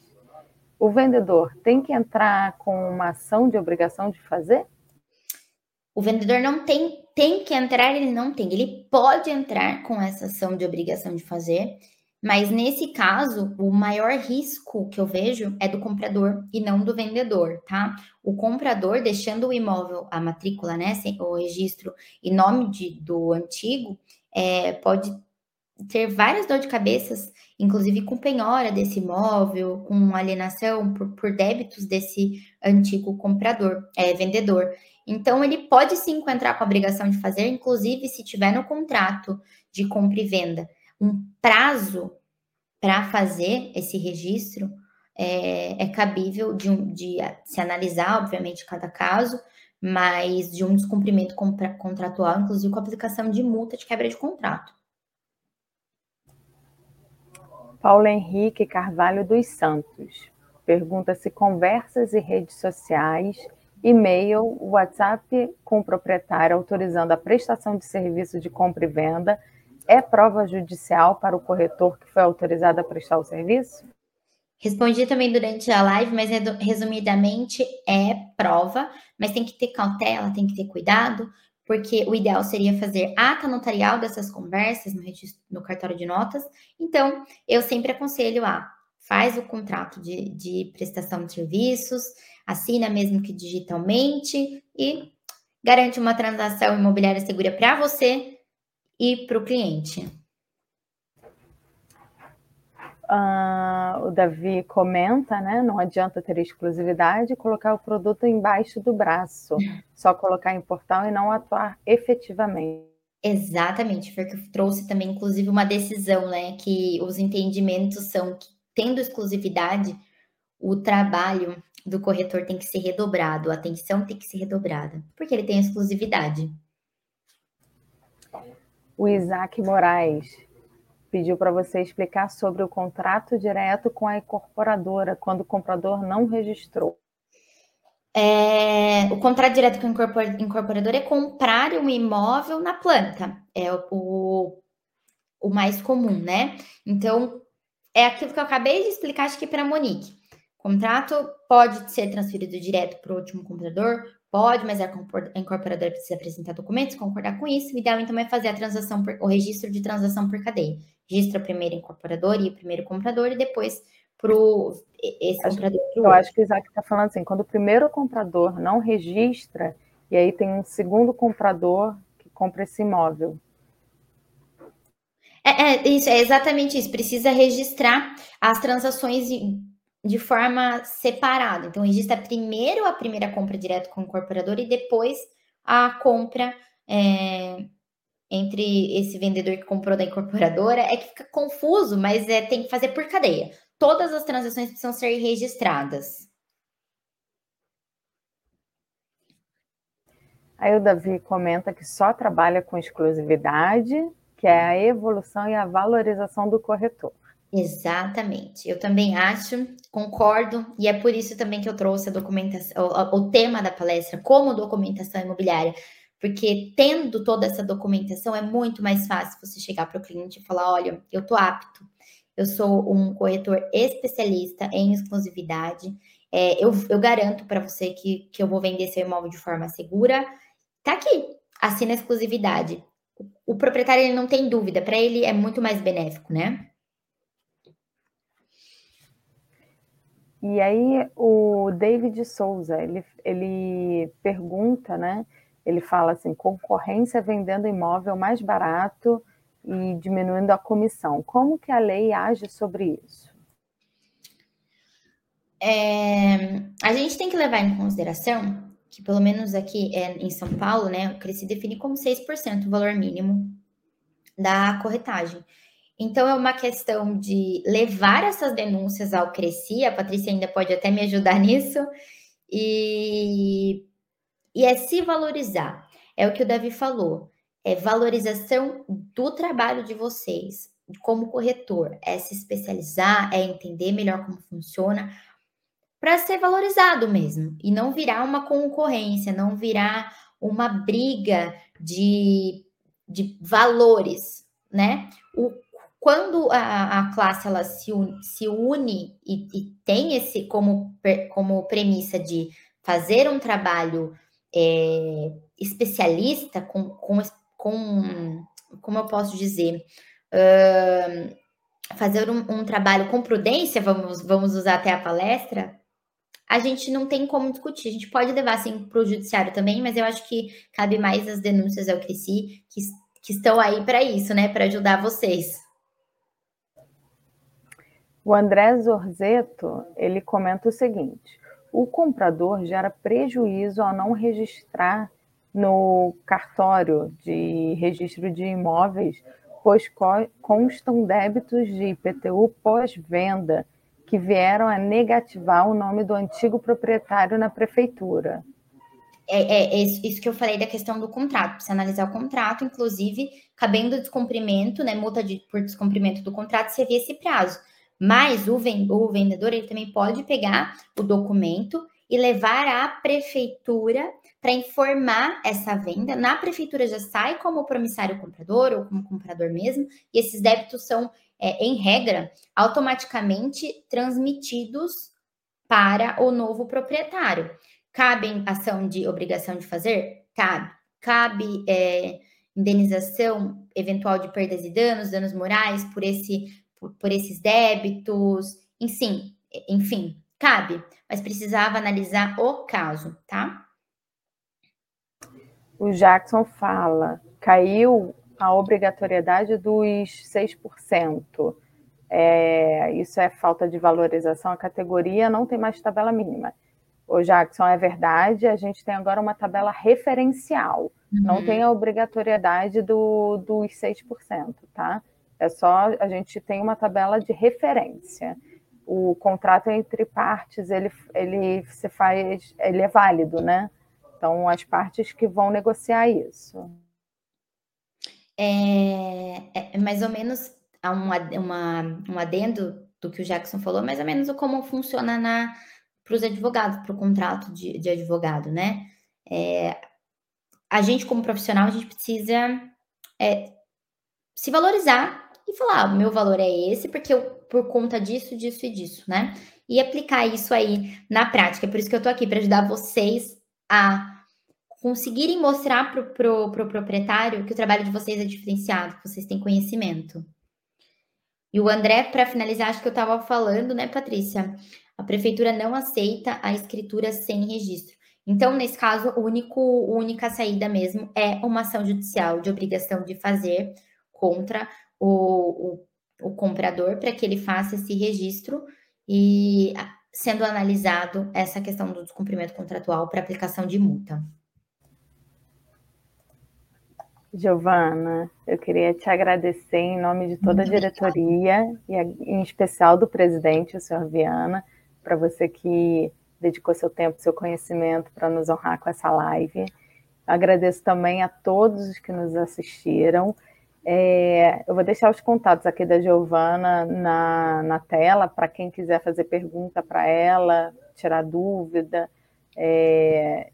O vendedor tem que entrar com uma ação de obrigação de fazer? O vendedor não tem, tem que entrar, ele não tem. Ele pode entrar com essa ação de obrigação de fazer, mas nesse caso, o maior risco que eu vejo é do comprador e não do vendedor, tá? O comprador deixando o imóvel, a matrícula, né, o registro e nome de, do antigo, é, pode ter várias dor de cabeças, inclusive com penhora desse imóvel, com alienação por, por débitos desse antigo comprador, é, vendedor. Então, ele pode sim encontrar com a obrigação de fazer, inclusive se tiver no contrato de compra e venda um prazo para fazer esse registro, é, é cabível de, um, de se analisar, obviamente, cada caso, mas de um descumprimento contratual, inclusive com aplicação de multa de quebra de contrato. Paulo Henrique Carvalho dos Santos pergunta se conversas e redes sociais e-mail, WhatsApp com o proprietário autorizando a prestação de serviço de compra e venda é prova judicial para o corretor que foi autorizado a prestar o serviço? Respondi também durante a live, mas resumidamente é prova, mas tem que ter cautela, tem que ter cuidado, porque o ideal seria fazer ata notarial dessas conversas no, no cartório de notas. Então, eu sempre aconselho a faz o contrato de, de prestação de serviços, assina mesmo que digitalmente e garante uma transação imobiliária segura para você e para o cliente. Uh, o Davi comenta, né? Não adianta ter exclusividade e colocar o produto embaixo do braço, <laughs> só colocar em portal e não atuar efetivamente. Exatamente, porque trouxe também, inclusive, uma decisão, né? Que os entendimentos são que, tendo exclusividade, o trabalho do corretor tem que ser redobrado, a atenção tem que ser redobrada, porque ele tem exclusividade. O Isaac Moraes pediu para você explicar sobre o contrato direto com a incorporadora, quando o comprador não registrou. É, o contrato direto com a incorporadora é comprar um imóvel na planta. É o, o mais comum, né? Então, é aquilo que eu acabei de explicar, acho que para a Monique. O contrato pode ser transferido direto para o último comprador, Pode, mas a incorporadora precisa apresentar documentos, concordar com isso. O ideal, então, é fazer a transação, por, o registro de transação por cadeia. Registra primeiro a incorporadora e o primeiro comprador, e depois para esse acho, comprador. Eu acho que o Isaac está falando assim, quando o primeiro comprador não registra, e aí tem um segundo comprador que compra esse imóvel. É, é, isso, é exatamente isso. Precisa registrar as transações de forma separada. Então, registra primeiro a primeira compra direto com o incorporador e depois a compra é, entre esse vendedor que comprou da incorporadora. É que fica confuso, mas é, tem que fazer por cadeia. Todas as transações precisam ser registradas. Aí o Davi comenta que só trabalha com exclusividade, que é a evolução e a valorização do corretor. Exatamente. Eu também acho, concordo, e é por isso também que eu trouxe a documentação, o, o, tema da palestra como documentação imobiliária, porque tendo toda essa documentação é muito mais fácil você chegar para o cliente e falar: olha, eu tô apto, eu sou um corretor especialista em exclusividade, é, eu, eu garanto para você que, que eu vou vender seu imóvel de forma segura. Tá aqui, assina exclusividade. O, o proprietário ele não tem dúvida, para ele é muito mais benéfico, né? E aí o David Souza, ele, ele pergunta, né? Ele fala assim, concorrência vendendo imóvel mais barato e diminuindo a comissão. Como que a lei age sobre isso? É, a gente tem que levar em consideração que, pelo menos aqui é, em São Paulo, né, o se define como 6% o valor mínimo da corretagem. Então, é uma questão de levar essas denúncias ao Cresci, a Patrícia ainda pode até me ajudar <laughs> nisso, e, e é se valorizar. É o que o Davi falou, é valorização do trabalho de vocês como corretor, é se especializar, é entender melhor como funciona, para ser valorizado mesmo, e não virar uma concorrência, não virar uma briga de, de valores, né? O quando a, a classe ela se une, se une e, e, tem esse como, como premissa de fazer um trabalho é, especialista com, com, com, como eu posso dizer, uh, fazer um, um, trabalho com prudência, vamos, vamos usar até a palestra, a gente não tem como discutir. A gente pode levar assim para o judiciário também, mas eu acho que cabe mais as denúncias ao Cresci, que, que estão aí para isso, né? Para ajudar vocês. O André Zorzeto, ele comenta o seguinte: o comprador gera prejuízo ao não registrar no cartório de registro de imóveis, pois constam débitos de IPTU pós-venda que vieram a negativar o nome do antigo proprietário na prefeitura. É, é, é, isso que eu falei da questão do contrato. Precisa analisar o contrato, inclusive, cabendo descumprimento, né, multa de, por descumprimento do contrato, seria esse prazo. Mas o, vendedor ele também pode pegar o documento e levar à prefeitura para informar essa venda. Na prefeitura já sai como promissário comprador ou como comprador mesmo, e esses débitos são, é, em regra, automaticamente transmitidos para o novo proprietário. Cabe ação de obrigação de fazer? Cabe. Cabe é, indenização eventual de perdas e danos, danos morais por, esse, por, por esses débitos, enfim, enfim, cabe, mas precisava analisar o caso, tá? O Jackson fala, caiu a obrigatoriedade dos 6%. É, isso é falta de valorização. A categoria não tem mais tabela mínima. O Jackson, é verdade, a gente tem agora uma tabela referencial. Uhum. Não tem a obrigatoriedade do, dos 6%, tá? É só a gente tem uma tabela de referência. O contrato entre partes, ele, ele se faz, ele é válido, né? Então, as partes que vão negociar isso. É, é mais ou menos um, uma, um adendo do que o Jackson falou, mais ou menos como funciona para os advogados, para o contrato de, de, advogado, né? É, a gente, como profissional, a gente precisa é, se valorizar e falar: ah, meu valor é esse, porque eu, por conta disso, disso e disso, né? E aplicar isso aí na prática. É por isso que eu tô aqui, para ajudar vocês a conseguirem mostrar para o pro, pro proprietário que o trabalho de vocês é diferenciado, que vocês têm conhecimento. E o André, para finalizar, acho que eu estava falando, né, Patrícia? A prefeitura não aceita a escritura sem registro. Então, nesse caso, o único, a única saída mesmo é uma ação judicial de obrigação de fazer contra o, o, o comprador para que ele faça esse registro e sendo analisado essa questão do descumprimento contratual para aplicação de multa. Giovana, eu queria te agradecer em nome de toda a diretoria e em especial do presidente, o senhor Viana, para você que dedicou seu tempo, seu conhecimento para nos honrar com essa live. Agradeço também a todos os que nos assistiram. É, eu vou deixar os contatos aqui da Giovana na, na tela para quem quiser fazer pergunta para ela, tirar dúvida, é,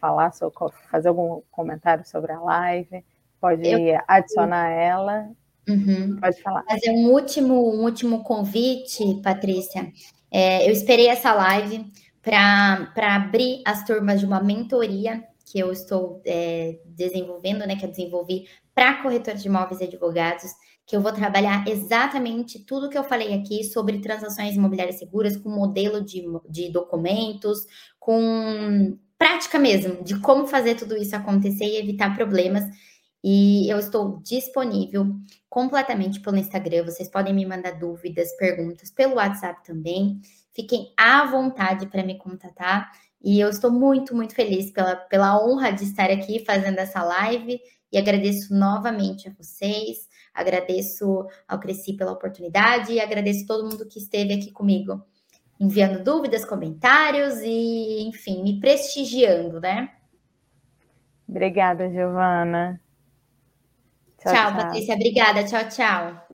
falar sobre, fazer algum comentário sobre a live, pode eu... adicionar ela. Uhum. Pode falar. Fazer um último, um último convite, Patrícia. É, eu esperei essa live para abrir as turmas de uma mentoria que eu estou é, desenvolvendo, né, que eu desenvolvi para corretores de imóveis e advogados, que eu vou trabalhar exatamente tudo que eu falei aqui sobre transações imobiliárias seguras, com modelo de, de documentos, com prática mesmo, de como fazer tudo isso acontecer e evitar problemas. E eu estou disponível completamente pelo Instagram. Vocês podem me mandar dúvidas, perguntas pelo WhatsApp também. Fiquem à vontade para me contatar. E eu estou muito, muito feliz pela, pela honra de estar aqui fazendo essa live. E agradeço novamente a vocês, agradeço ao Cresci pela oportunidade e agradeço todo mundo que esteve aqui comigo, enviando dúvidas, comentários e, enfim, me prestigiando, né? Obrigada, Giovana. Tchau, tchau, tchau, Patrícia. Obrigada. Tchau, tchau.